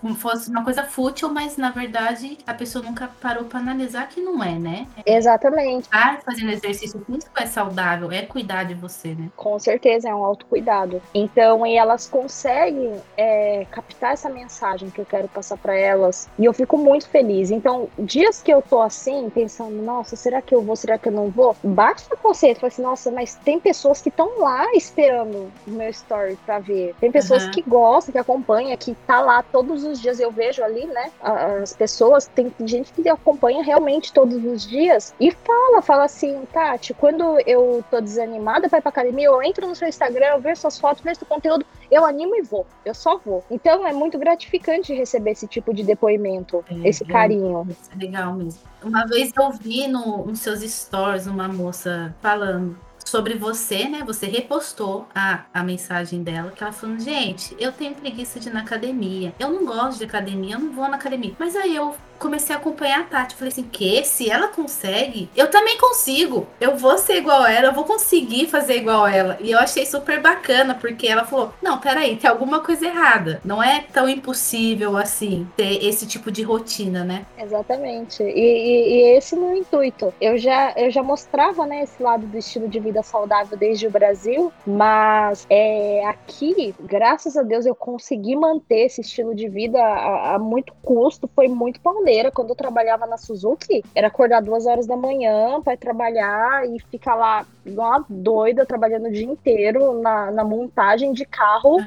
A: Como fosse uma coisa fútil, mas na verdade a pessoa nunca parou pra analisar que não é, né?
B: Exatamente.
A: Fazendo exercício físico é saudável, é cuidar de você, né?
B: Com certeza é um autocuidado. Então, e elas conseguem é, captar essa mensagem que eu quero passar para elas. E eu fico muito feliz. Então, dias que eu tô assim, pensando, nossa, será que eu vou, será que eu não vou? Bate no conceito, fala assim, nossa, mas tem pessoas que estão lá esperando o meu story pra ver. Tem pessoas
A: Aham.
B: que gostam, que acompanham, que tá lá todos os dias. Eu vejo ali, né? As pessoas, tem gente que acompanha realmente todos os dias e fala, fala assim, Tati, quando eu tô desanimada pra ir pra academia, eu entro no seu Instagram, eu vejo suas fotos, vejo seu conteúdo, eu animo e vou. Eu só vou. Então é muito gratificante receber esse tipo de depoimento,
A: É,
B: esse
A: é.
B: carinho.
A: É legal mesmo. Uma vez eu vi no, nos seus stories uma moça falando sobre você, né? Você repostou a, a mensagem dela, que ela falando, gente, eu tenho preguiça de ir na academia. Eu não gosto de academia, eu não vou na academia. Mas aí eu comecei a acompanhar a Tati. Falei assim, que? Se ela consegue, eu também consigo. Eu vou ser igual ela, eu vou conseguir fazer igual ela. E eu achei super bacana, porque ela falou, não, peraí, tem alguma coisa errada. Não é tão impossível assim ter esse tipo de rotina, né?
B: Exatamente. E, e- e esse é o meu intuito. Eu já, eu já mostrava né, esse lado do estilo de vida saudável desde o Brasil, mas é, aqui, graças a Deus, eu consegui manter esse estilo de vida a, a muito custo. Foi muito pauleira. Quando eu trabalhava na Suzuki, era acordar duas horas da manhã para trabalhar e ficar lá igual uma doida, trabalhando o dia inteiro na, na montagem de carro,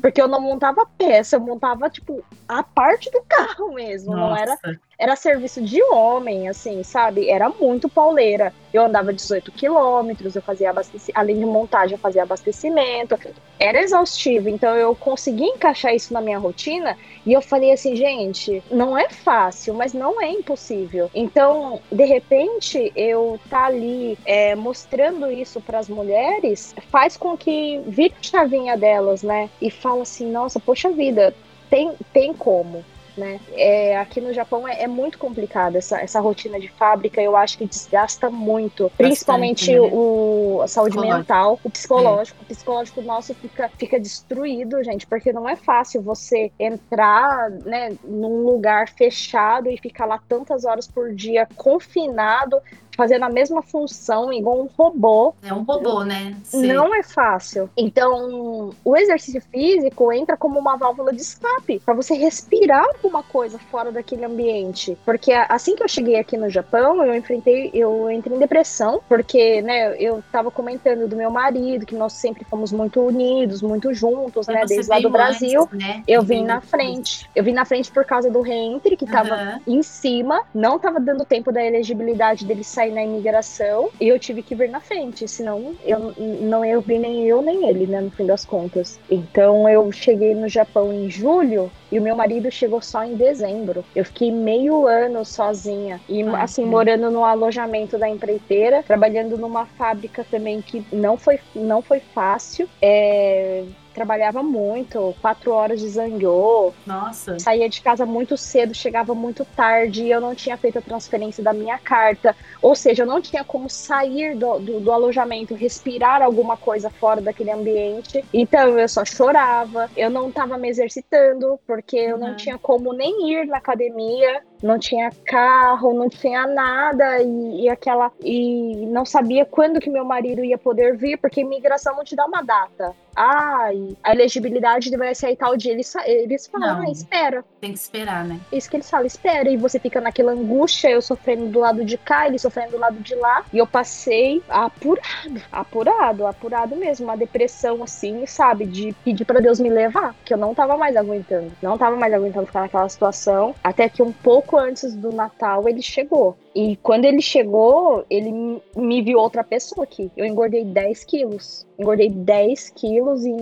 B: porque eu não montava peça, eu montava, tipo, a parte do carro mesmo. Não era
A: Nossa.
B: Era serviço de homem, assim, sabe? Era muito pauleira. Eu andava 18 quilômetros, eu fazia abastecimento, além de montagem, eu fazia abastecimento. Era exaustivo, então eu consegui encaixar isso na minha rotina e eu falei assim, gente, não é fácil, mas não é impossível. Então, de repente, eu tá ali é, mostrando isso para as mulheres faz com que vire a chavinha delas, né? E fala assim, nossa, poxa vida, tem, tem como né? É, aqui no Japão é, é, muito complicado essa, essa rotina de fábrica, eu acho que desgasta muito, Bastante, principalmente né? o, a saúde mental, o psicológico. É. O psicológico nosso fica, fica destruído, gente, porque não é fácil você entrar né, num lugar fechado e ficar lá tantas horas por dia confinado fazendo a mesma função igual um robô.
A: É um robô, né?
B: Sim. Não é fácil. Então, o exercício físico entra como uma válvula de escape para você respirar alguma coisa fora daquele ambiente. Porque assim que eu cheguei aqui no Japão, eu enfrentei, eu entrei em depressão, porque, né, eu tava comentando do meu marido, que nós sempre fomos muito unidos, muito juntos, né, desde lá do Brasil. Antes, né? Eu vim na frente. Eu vim na frente por causa do reentre, que tava uhum. em cima, não tava dando tempo da elegibilidade dele sair sair na imigração e eu tive que vir na frente, senão eu não ia vir nem eu nem ele, né, no fim das contas. Então eu cheguei no Japão em julho e o meu marido chegou só em dezembro. Eu fiquei meio ano sozinha e ah, assim morando no alojamento da empreiteira, trabalhando numa fábrica também que não foi não foi fácil. É, trabalhava muito, quatro horas de zangueu.
A: Nossa.
B: Saía de casa muito cedo, chegava muito tarde, eu não tinha feito a transferência da minha carta. Ou seja, eu não tinha como sair do, do, do alojamento, respirar alguma coisa fora daquele ambiente. Então eu só chorava, eu não estava me exercitando, porque eu não tinha como nem ir na academia não tinha carro, não tinha nada e, e, aquela e não sabia quando que meu marido ia poder vir, porque imigração não te dá uma data. Ai, a elegibilidade vai sair tal dia. Eles, eles falam, não, ah, espera.
A: Tem que esperar, né?
B: Isso que eles falam, espera. E você fica naquela angústia, eu sofrendo do lado de cá, ele sofrendo do lado de lá. E eu passei apurado, apurado, apurado mesmo. Uma depressão assim, sabe? De pedir para Deus me levar, que eu não tava mais aguentando. Não tava mais aguentando ficar naquela situação. Até que um pouco pouco antes do Natal ele chegou. E quando ele chegou, ele me viu outra pessoa aqui. Eu engordei 10 quilos. Engordei 10 quilos em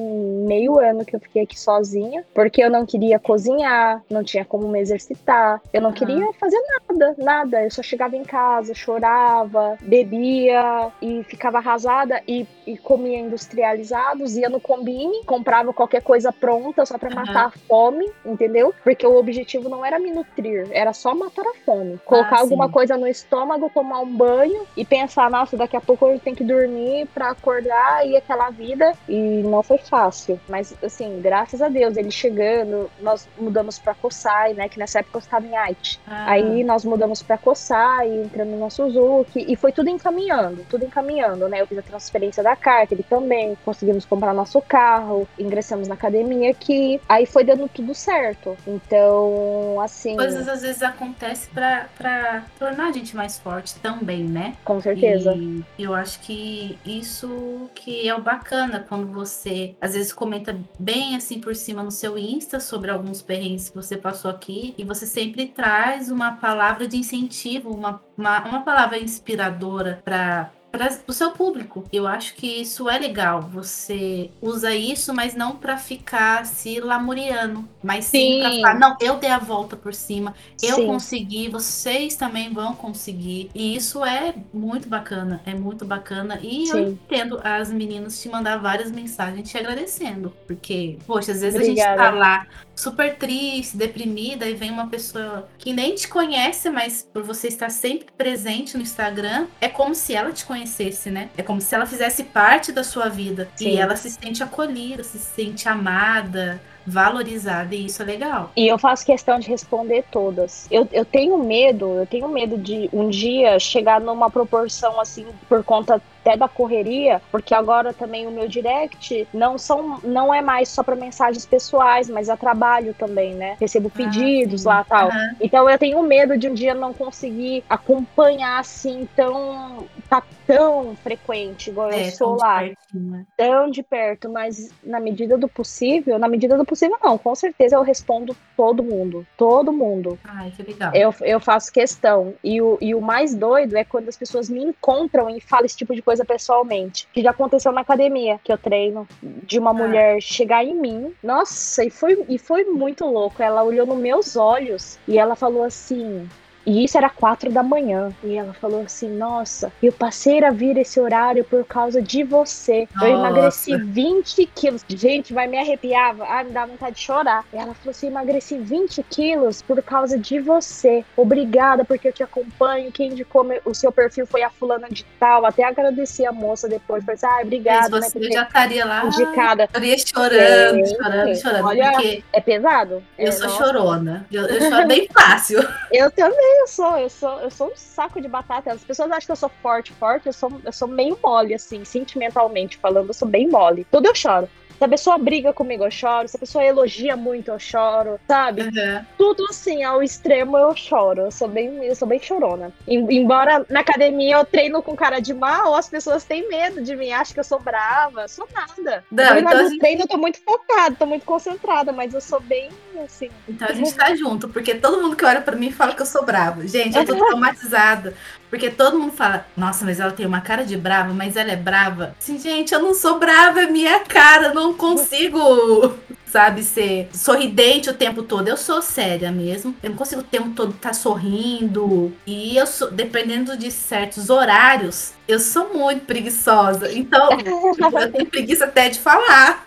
B: meio ano que eu fiquei aqui sozinha, porque eu não queria cozinhar, não tinha como me exercitar, eu não uhum. queria fazer nada, nada. Eu só chegava em casa, chorava, bebia e ficava arrasada e, e comia industrializados, ia no combine, comprava qualquer coisa pronta só para matar a fome, entendeu? Porque o objetivo não era me nutrir, era só matar a fome. Colocar ah, alguma coisa no estômago, tomar um banho e pensar, nossa, daqui a pouco eu tenho que dormir para acordar e aquela vida. E não foi fácil. Mas, assim, graças a Deus, ele chegando, nós mudamos para Kosai, né? Que nessa época eu estava em Haiti. Ah. Aí nós mudamos para Kosai, entramos no Suzuki e foi tudo encaminhando, tudo encaminhando, né? Eu fiz a transferência da carta, ele também. Conseguimos comprar nosso carro, ingressamos na academia aqui. Aí foi dando tudo certo. Então, assim.
A: Coisas às vezes acontecem para tornar a gente mais forte também, né?
B: Com certeza.
A: E eu acho que isso que é o bacana quando você às vezes comenta bem assim por cima no seu Insta sobre alguns perrengues que você passou aqui e você sempre traz uma palavra de incentivo, uma, uma, uma palavra inspiradora para para o seu público. Eu acho que isso é legal. Você usa isso, mas não para ficar se lamuriando, mas sim, sim para falar, não, eu dei a volta por cima, eu sim. consegui, vocês também vão conseguir. E isso é muito bacana, é muito bacana. E sim. eu entendo as meninas te mandar várias mensagens te agradecendo, porque, poxa, às vezes Obrigada. a gente tá lá super triste, deprimida, e vem uma pessoa que nem te conhece, mas por você estar sempre presente no Instagram, é como se ela te conhecesse, né? É como se ela fizesse parte da sua vida. Sim. E ela se sente acolhida, se sente amada, valorizada e isso é legal.
B: E eu faço questão de responder todas. Eu, eu tenho medo, eu tenho medo de um dia chegar numa proporção assim, por conta até da correria, porque agora também o meu direct não são não é mais só para mensagens pessoais, mas a trabalho também, né? Recebo ah, pedidos ah, lá tal. Uhum. Então eu tenho medo de um dia não conseguir acompanhar assim tão tá tão frequente igual é, eu sou lá. Perto, né? Tão de perto, mas na medida do possível, na medida do possível não, com certeza eu respondo todo mundo, todo mundo.
A: Ai, que legal.
B: Eu, eu faço questão. E o, e o mais doido é quando as pessoas me encontram e falam esse tipo de coisa pessoalmente. Que já aconteceu na academia, que eu treino, de uma ah. mulher chegar em mim. Nossa, e foi, e foi muito louco. Ela olhou nos meus olhos e ela falou assim: e isso era quatro da manhã. E ela falou assim: Nossa, eu passei a vir esse horário por causa de você. Nossa. Eu emagreci 20 quilos. Gente, vai me arrepiar. Ah, me dá vontade de chorar. E ela falou assim: Emagreci 20 quilos por causa de você. Obrigada, porque eu te acompanho. Quem indicou o seu perfil foi a fulana de tal. Até agradeci a moça depois. Falei assim: Ah, obrigada.
A: Mas né, você né, já estaria lá.
B: Indicada.
A: Estaria chorando, chorando, chorando.
B: Olha, é pesado.
A: Eu
B: é,
A: sou nossa. chorona. Eu, eu choro bem fácil.
B: Eu também eu sou, eu sou, eu sou um saco de batata. As pessoas acham que eu sou forte, forte, eu sou, eu sou meio mole, assim, sentimentalmente falando, eu sou bem mole. Tudo eu choro. Se a pessoa briga comigo, eu choro. Se a pessoa elogia muito, eu choro, sabe? Uhum. Tudo assim, ao extremo, eu choro. Eu sou bem, eu sou bem chorona. Embora na academia eu treino com cara de mal, as pessoas têm medo de mim, acham que eu sou brava. Eu sou nada. Não, então no gente... treino eu tô muito focada, tô muito concentrada, mas eu sou bem assim.
A: Então a gente tá junto, porque todo mundo que olha pra mim fala que eu sou brava. Gente, eu tô traumatizada. Porque todo mundo fala, nossa, mas ela tem uma cara de brava, mas ela é brava. Sim, gente, eu não sou brava, é minha cara, não consigo, sabe, ser sorridente o tempo todo. Eu sou séria mesmo. Eu não consigo o tempo todo estar tá sorrindo. E eu sou, dependendo de certos horários, eu sou muito preguiçosa. Então, eu tenho preguiça até de falar.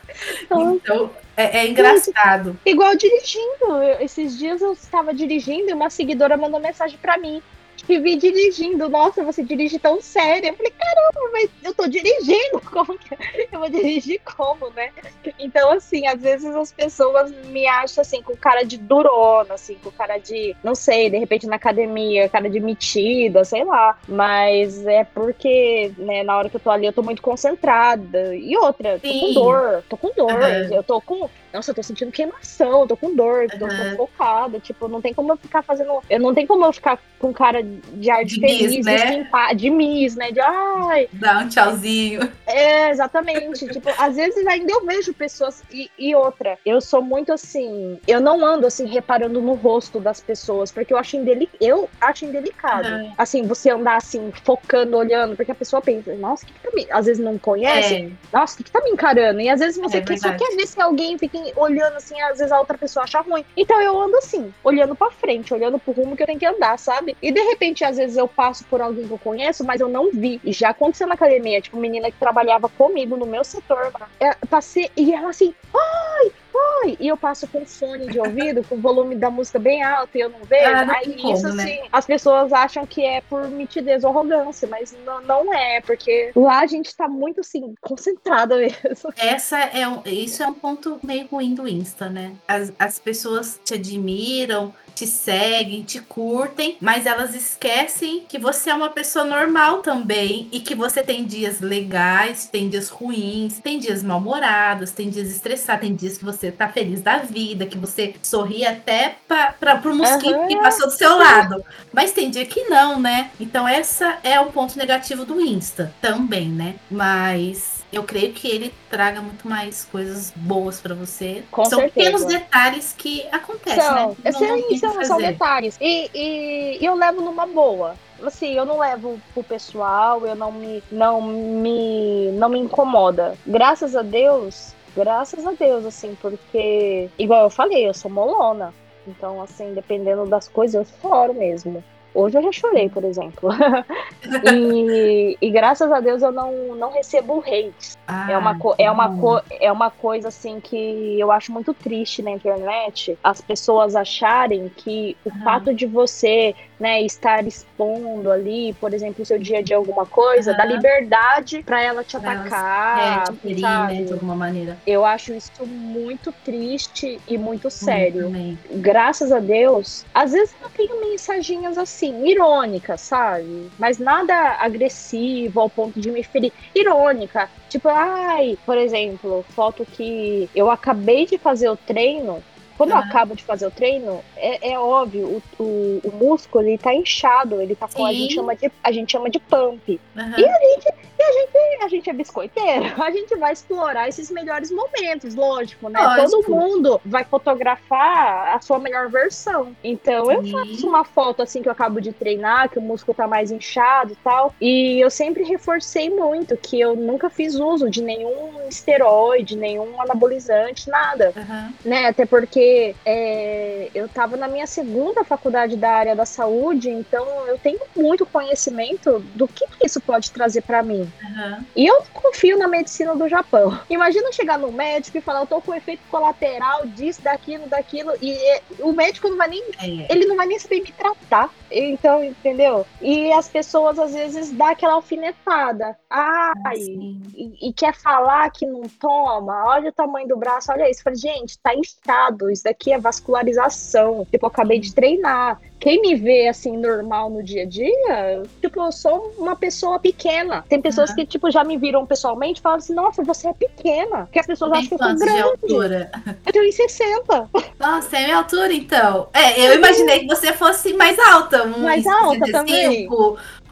A: Então, é, é, engraçado.
B: Igual dirigindo. Eu, esses dias eu estava dirigindo e uma seguidora mandou mensagem para mim te vi dirigindo. Nossa, você dirige tão sério. Eu falei, caramba, mas eu tô dirigindo. Como que eu vou dirigir como, né? Então, assim, às vezes as pessoas me acham assim, com cara de durona, assim, com cara de, não sei, de repente na academia, cara de metida, sei lá. Mas é porque, né, na hora que eu tô ali, eu tô muito concentrada. E outra, Sim. tô com dor, tô com dor. Uhum. Eu tô com nossa, eu tô sentindo queimação, tô com dor, tô, uhum. focada. Tipo, não tem como eu ficar fazendo. Eu não tem como eu ficar com cara de ar de, de feliz, miss, né? de miss, né? De ai.
A: Dá um tchauzinho.
B: É, exatamente. tipo, às vezes ainda eu vejo pessoas. E, e, outra, eu sou muito assim. Eu não ando assim reparando no rosto das pessoas, porque eu acho, indelic... eu acho indelicado. Uhum. Assim, você andar assim, focando, olhando, porque a pessoa pensa, nossa, o que, que tá me. Às vezes não conhece, é. nossa, o que, que tá me encarando? E às vezes você é quer, só quer ver se alguém fica olhando assim, às vezes a outra pessoa acha ruim. Então eu ando assim, olhando para frente, olhando pro rumo que eu tenho que andar, sabe? E de repente, às vezes eu passo por alguém que eu conheço, mas eu não vi. E já aconteceu na academia, tipo, menina que trabalhava comigo no meu setor, é, passei e ela assim, ai, Oi! E eu passo com fone de ouvido, com o volume da música bem alto e eu não vejo. Ah, não aí como, isso, né? assim, as pessoas acham que é por mitidez ou arrogância, mas não, não é, porque lá a gente tá muito, assim, concentrada mesmo.
A: Essa é um, isso é um ponto meio ruim do Insta, né? As, as pessoas te admiram, te seguem, te curtem, mas elas esquecem que você é uma pessoa normal também e que você tem dias legais, tem dias ruins, tem dias mal-humorados, tem dias estressados, tem dias que você tá feliz da vida, que você sorri até para pro mosquito uhum. que passou do seu lado. Mas tem dia que não, né? Então essa é o ponto negativo do Insta também, né? Mas eu creio que ele traga muito mais coisas boas para você.
B: Com
A: são
B: certeza.
A: pequenos detalhes que acontecem,
B: são,
A: né? Não,
B: sim, são, são detalhes. E, e, e eu levo numa boa assim, eu não levo pro pessoal, eu não me não me não me incomoda. Graças a Deus, graças a Deus assim, porque igual eu falei, eu sou molona. Então, assim, dependendo das coisas, eu choro mesmo. Hoje eu já chorei, por exemplo. e, e, graças a Deus eu não, não recebo hate. Ah, é, uma é, uma é uma coisa assim que eu acho muito triste na internet as pessoas acharem que o fato de você né, estar expondo ali, por exemplo, o seu dia a dia alguma coisa, uhum. dá liberdade para ela te pra atacar,
A: é, te né, de alguma maneira.
B: Eu acho isso muito triste e muito sério. Graças a Deus, às vezes eu tenho mensaginhas assim, irônicas, sabe? Mas nada agressivo ao ponto de me ferir. Irônica. Tipo, ai, por exemplo, foto que eu acabei de fazer o treino quando uhum. eu acabo de fazer o treino, é, é óbvio, o, o, o, músculo ele tá inchado, ele tá com a gente chama de a gente chama de pump. Uhum. E a gente e a gente, a gente é biscoiteiro, a gente vai explorar esses melhores momentos, lógico, né? Lógico. Todo mundo vai fotografar a sua melhor versão. Então eu faço uma foto assim que eu acabo de treinar, que o músculo tá mais inchado e tal. E eu sempre reforcei muito que eu nunca fiz uso de nenhum esteroide, nenhum anabolizante, nada. Uhum. Né? Até porque é, eu tava na minha segunda faculdade da área da saúde, então eu tenho muito conhecimento do que, que isso pode trazer para mim. Uhum. E eu confio na medicina do Japão. Imagina chegar no médico e falar, eu tô com efeito colateral disso, daquilo, daquilo, e, o médico não vai nem. É. Ele não vai nem saber me tratar. Então, entendeu? E as pessoas às vezes dá aquela alfinetada. Ai, ah, e, e, quer falar que não toma. Olha o tamanho do braço, olha isso. Falei, gente, tá inchado. Isso daqui é vascularização. Tipo, eu acabei de treinar quem me vê assim normal no dia a dia, tipo, eu sou uma pessoa pequena. Tem pessoas uhum. que tipo já me viram pessoalmente e falam assim: "Nossa, você é pequena". Que as pessoas acham que eu sou grande. De altura? Eu tenho 60.
A: Nossa, é minha altura então. É, eu imaginei que você fosse mais alta, um
B: mais alta também.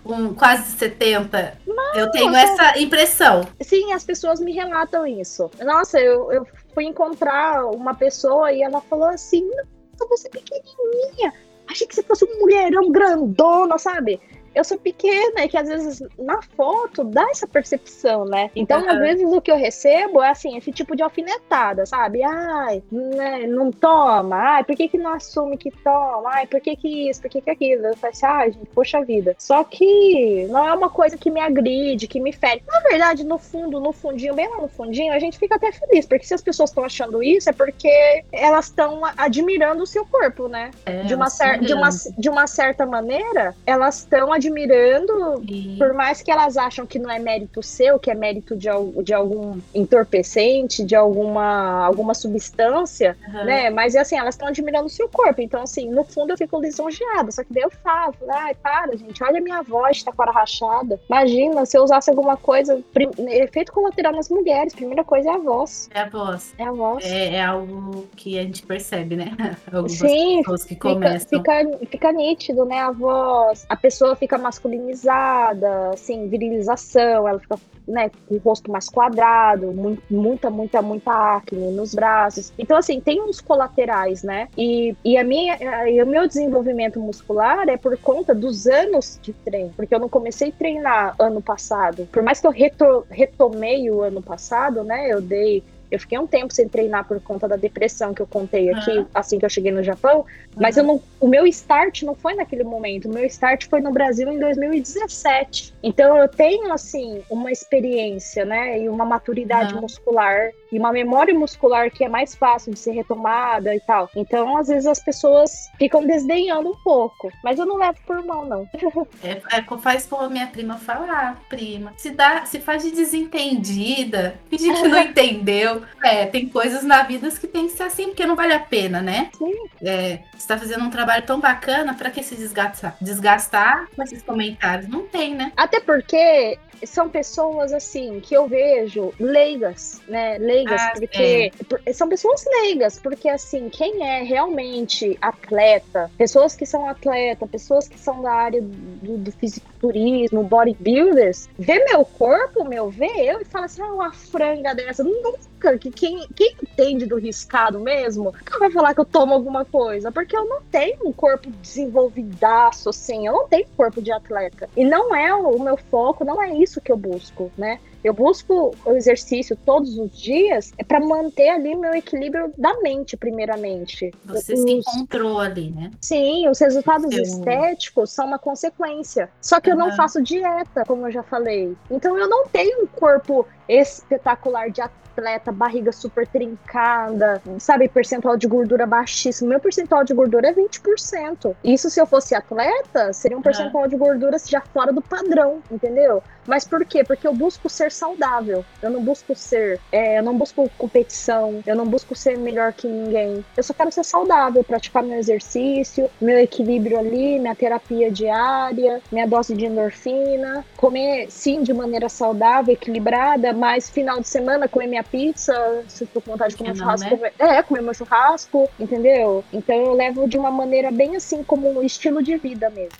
A: Um quase 70. Não, eu tenho essa impressão.
B: Sim, as pessoas me relatam isso. Nossa, eu, eu fui encontrar uma pessoa e ela falou assim: Nossa, você é pequenininha achei que você fosse um mulherão grandona, sabe? Eu sou pequena e que às vezes na foto dá essa percepção, né? Então, uhum. às vezes o que eu recebo é assim, esse tipo de alfinetada, sabe? Ai, né, não toma, ai, por que que não assume que toma? Ai, por que que isso, por que que aquilo? Eu assim, ai, gente, poxa vida. Só que não é uma coisa que me agride, que me fere. Na verdade, no fundo, no fundinho, bem lá no fundinho, a gente fica até feliz, porque se as pessoas estão achando isso, é porque elas estão admirando o seu corpo, né? É, de, uma cer de, uma, de uma certa maneira, elas estão admirando, e... por mais que elas acham que não é mérito seu, que é mérito de, de algum entorpecente, de alguma, alguma substância, uhum. né? Mas assim, elas estão admirando o seu corpo. Então, assim, no fundo eu fico lisonjeada. Só que daí eu falo, ai, para, gente, olha a minha voz, tá com a rachada. Imagina se eu usasse alguma coisa. Efeito colateral nas mulheres, primeira coisa é a voz.
A: É a voz.
B: É a voz.
A: É, é algo que a gente percebe, né? Algumas Sim, pessoas que começam.
B: Fica, fica, fica nítido, né? A voz. A pessoa fica masculinizada, assim, virilização, ela fica né, com o rosto mais quadrado, muita, muita, muita acne nos braços. Então, assim, tem uns colaterais, né? E, e, a minha, e o meu desenvolvimento muscular é por conta dos anos de treino, porque eu não comecei a treinar ano passado. Por mais que eu reto, retomei o ano passado, né, eu dei eu fiquei um tempo sem treinar por conta da depressão que eu contei aqui, uhum. assim que eu cheguei no Japão. Mas eu não, o meu start não foi naquele momento. O meu start foi no Brasil em 2017. Então eu tenho, assim, uma experiência, né? E uma maturidade uhum. muscular e uma memória muscular que é mais fácil de ser retomada e tal. Então, às vezes, as pessoas ficam desdenhando um pouco. Mas eu não levo por mal, não.
A: é, é, faz como a minha prima fala, ah, prima. Se, dá, se faz de desentendida, fingir que não entendeu. É, tem coisas na vida que tem que ser assim, porque não vale a pena, né? Sim. É, você tá fazendo um trabalho tão bacana, para que se desgastar, desgastar com esses comentários? Não tem, né?
B: Até porque são pessoas assim que eu vejo leigas, né? Leigas, ah, porque é. são pessoas leigas, porque assim, quem é realmente atleta, pessoas que são atleta, pessoas que são da área do, do fisiculturismo, bodybuilders, vê meu corpo, meu, vê eu e fala assim, ah, uma franga dessa, nunca, que quem, quem entende do riscado mesmo, nunca vai falar que eu tomo alguma coisa, porque eu não tenho um corpo desenvolvidaço, assim, eu não tenho corpo de atleta. E não é o, o meu foco, não é isso que eu busco, né? Eu busco o exercício todos os dias é para manter ali meu equilíbrio da mente, primeiramente.
A: Você os... se encontrou ali, né?
B: Sim, os resultados Seu... estéticos são uma consequência. Só que uhum. eu não faço dieta, como eu já falei. Então eu não tenho um corpo espetacular de atleta atleta, barriga super trincada, sabe, percentual de gordura baixíssimo. Meu percentual de gordura é 20%. Isso se eu fosse atleta, seria um percentual uhum. de gordura já fora do padrão, entendeu? Mas por quê? Porque eu busco ser saudável. Eu não busco ser, é, eu não busco competição, eu não busco ser melhor que ninguém. Eu só quero ser saudável, praticar meu exercício, meu equilíbrio ali, minha terapia diária, minha dose de endorfina, comer sim de maneira saudável, equilibrada, mas final de semana comer minha pizza, se for com vontade de comer churrasco, né? é, comer meu churrasco, entendeu? Então eu levo de uma maneira bem assim como um estilo de vida mesmo.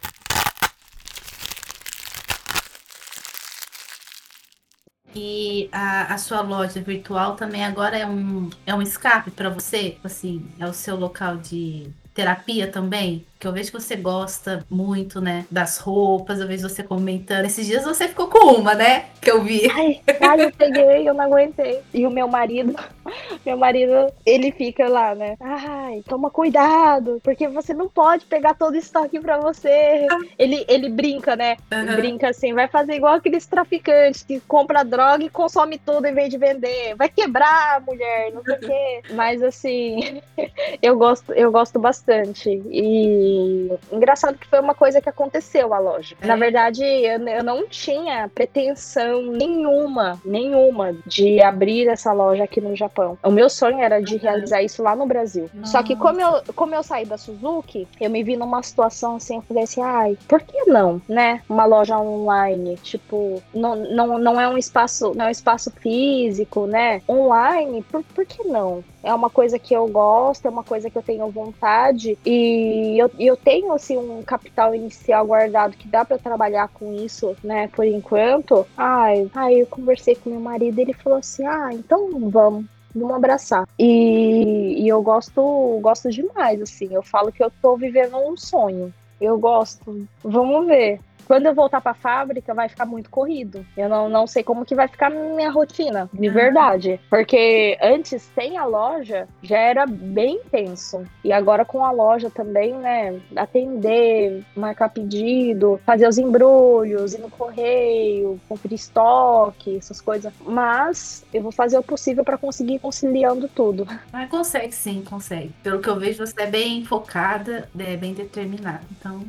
A: E a, a sua loja virtual também agora é um, é um escape para você? Assim, é o seu local de terapia também? que eu vejo que você gosta muito, né, das roupas, eu vejo você comentando. Esses dias você ficou com uma, né, que eu vi.
B: Ai, ai eu peguei, eu não aguentei. E o meu marido, meu marido, ele fica lá, né, ai, toma cuidado, porque você não pode pegar todo o estoque pra você. Ele, ele brinca, né, uhum. brinca assim, vai fazer igual aqueles traficantes que compra droga e consome tudo em vez de vender. Vai quebrar, mulher, não sei o quê. Mas assim, eu gosto, eu gosto bastante. E engraçado que foi uma coisa que aconteceu a loja. É. Na verdade, eu, eu não tinha pretensão nenhuma, nenhuma de abrir essa loja aqui no Japão. O meu sonho era de realizar isso lá no Brasil. Nossa. Só que como eu, como eu saí da Suzuki, eu me vi numa situação assim, eu falei assim, ai, por que não, né? Uma loja online, tipo, não, não, não é um espaço, não é um espaço físico, né? Online, por, por que não? É uma coisa que eu gosto, é uma coisa que eu tenho vontade e eu, eu tenho assim um capital inicial guardado que dá para trabalhar com isso, né, por enquanto. Ai, aí eu conversei com meu marido, ele falou assim: "Ah, então vamos, vamos abraçar. E, e, eu gosto, gosto demais, assim. Eu falo que eu tô vivendo um sonho. Eu gosto. Vamos ver. Quando eu voltar para a fábrica, vai ficar muito corrido. Eu não, não sei como que vai ficar minha rotina, de ah. verdade. Porque antes, sem a loja, já era bem intenso. E agora com a loja também, né? Atender, marcar pedido, fazer os embrulhos, ir no correio, cumprir estoque, essas coisas. Mas eu vou fazer o possível para conseguir conciliando tudo.
A: Mas consegue sim, consegue. Pelo que eu vejo, você é bem focada, é bem determinada. Então,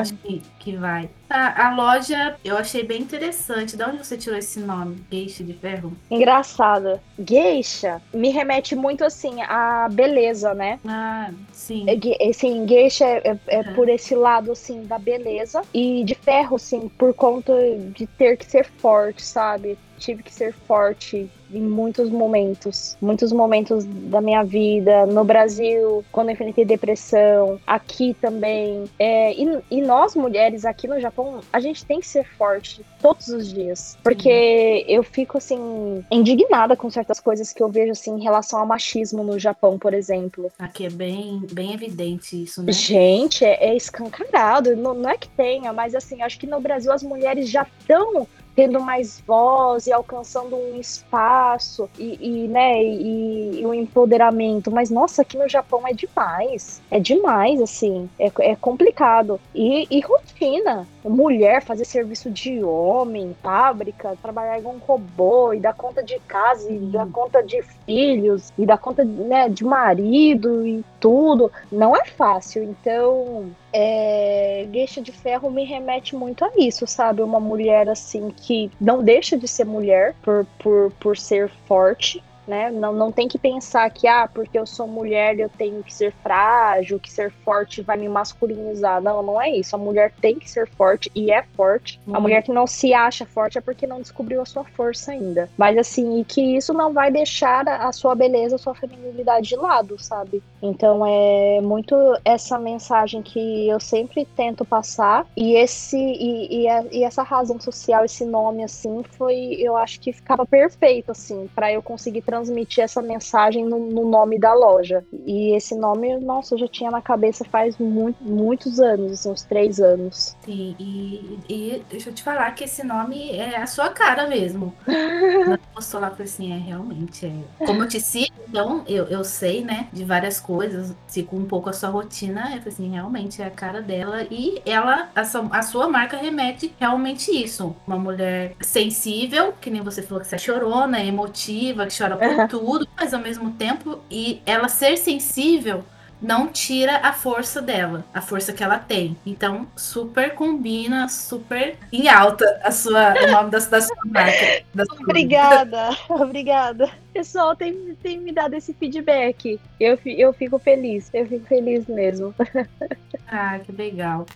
A: acho que, que vai. A, a, loja eu achei bem interessante. De onde você tirou esse nome? Geisha de ferro?
B: Engraçada. Geisha me remete muito assim à beleza, né?
A: Ah, sim.
B: É, geisha é, é, é por esse lado assim da beleza. E de ferro, assim, por conta de ter que ser forte, sabe? Tive que ser forte em muitos momentos, muitos momentos da minha vida, no Brasil, quando eu enfrentei depressão, aqui também. É, e, e, nós, mulheres, aqui no Japão, a gente tem que ser forte todos os dias. Porque eu fico, assim, indignada com certas coisas que eu vejo, assim, em relação ao machismo no Japão, por exemplo.
A: Aqui é bem, bem evidente isso, né?
B: Gente, é, é escancarado. Não, não é que tenha, mas, assim, acho que no Brasil as mulheres já estão tendo mais voz e alcançando um espaço e, e né, e, e, o empoderamento. Mas, nossa, aqui no Japão é demais. É demais, assim. É, é complicado. E, e rotina. Mulher fazer serviço de homem, fábrica, trabalhar igual um robô e dar conta de casa e dar conta de filhos e dar conta né, de marido e tudo. Não é fácil. Então, é, de Ferro me remete muito a isso, sabe? Uma mulher assim que não deixa de ser mulher por, por, por ser forte, né? Não, não tem que pensar que, ah, porque eu sou mulher eu tenho que ser frágil, que ser forte vai me masculinizar. Não, não é isso. A mulher tem que ser forte e é forte. Uhum. A mulher que não se acha forte é porque não descobriu a sua força ainda. Mas assim, e que isso não vai deixar a sua beleza, a sua feminilidade de lado, sabe? Então é muito essa mensagem que eu sempre tento passar e esse e, e, a, e essa razão social, esse nome assim, foi, eu acho que ficava perfeito assim para eu conseguir transmitir essa mensagem no, no, nome da loja. E esse nome, nossa, eu já tinha na cabeça faz muito, muitos anos, assim, uns três anos.
A: Sim, e, e deixa eu te falar que esse nome é a sua cara mesmo. postou lá falei assim, é realmente. É. Como eu te sigo, então eu, eu sei, né, de várias coisas, sigo um pouco a sua rotina, eu falei assim, realmente é a cara dela. E ela, a sua, a sua marca remete realmente isso. Uma mulher sensível, que nem você falou que você é chorona, emotiva, que chora por tudo, mas ao mesmo tempo, e ela ser sensível não tira a força dela, a força que ela tem. Então, super combina, super em alta a sua, o nome da, da sua marca. Da
B: sua obrigada, obrigada. Pessoal, tem, tem me dado esse feedback. Eu, eu fico feliz, eu fico feliz mesmo.
A: Ah, que legal.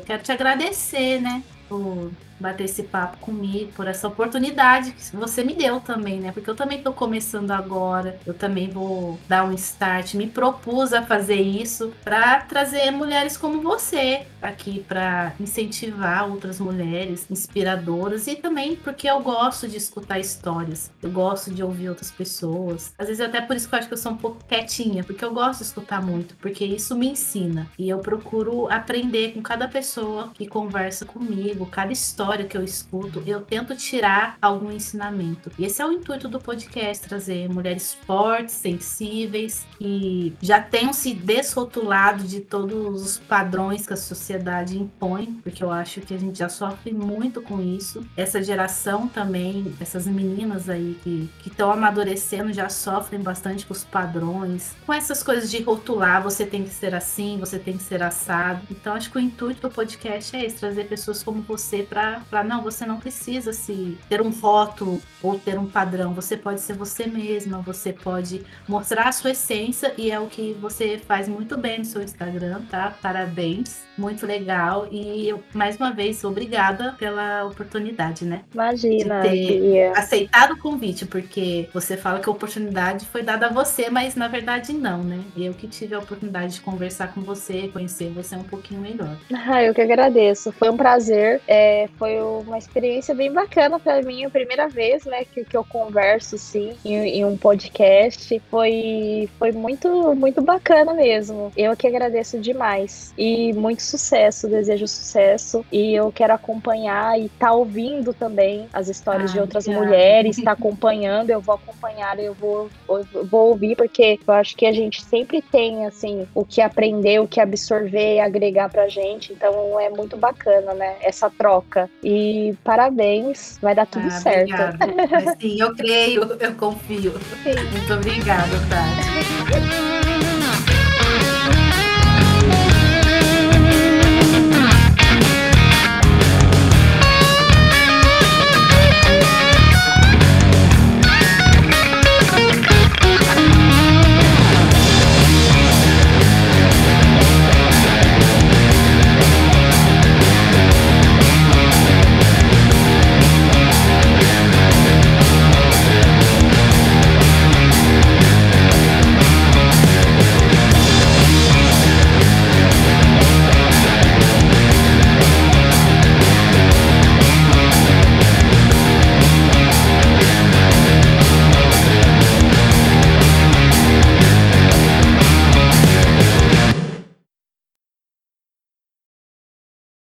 A: Quero te agradecer, né? Por bater esse papo comigo, por essa oportunidade que você me deu também, né? Porque eu também estou começando agora, eu também vou dar um start, me propus a fazer isso para trazer mulheres como você aqui para incentivar outras mulheres inspiradoras e também porque eu gosto de escutar histórias, eu gosto de ouvir outras pessoas. Às vezes até por isso que eu acho que eu sou um pouco quietinha, porque eu gosto de escutar muito, porque isso me ensina e eu procuro aprender com cada pessoa que conversa comigo, cada história história que eu escuto, eu tento tirar algum ensinamento. E esse é o intuito do podcast, trazer mulheres fortes, sensíveis, que já tenham se desrotulado de todos os padrões que a sociedade impõe, porque eu acho que a gente já sofre muito com isso. Essa geração também, essas meninas aí que estão amadurecendo já sofrem bastante com os padrões, com essas coisas de rotular, você tem que ser assim, você tem que ser assado. Então acho que o intuito do podcast é esse, trazer pessoas como você para falar, não, você não precisa se ter um rótulo ou ter um padrão, você pode ser você mesma, você pode mostrar a sua essência e é o que você faz muito bem no seu Instagram, tá? Parabéns, muito legal e eu, mais uma vez obrigada pela oportunidade, né?
B: Imagina,
A: de ter aceitado o convite, porque você fala que a oportunidade foi dada a você, mas na verdade não, né? Eu que tive a oportunidade de conversar com você, conhecer você um pouquinho melhor.
B: Ah, eu que agradeço, foi um prazer, é, foi uma experiência bem bacana para mim, a primeira vez, né, que, que eu converso, sim, em, em, um podcast. Foi, foi muito, muito bacana mesmo. Eu que agradeço demais. E muito sucesso, desejo sucesso. E eu quero acompanhar e tá ouvindo também as histórias ah, de outras mulheres, tá acompanhando, eu vou acompanhar, eu vou, eu vou ouvir, porque eu acho que a gente sempre tem, assim, o que aprender, o que absorver e agregar pra gente. Então é muito bacana, né, essa troca. E parabéns, vai dar tudo ah, certo.
A: Obrigada. sim, eu creio, eu confio. Sim. Muito obrigada, Tati.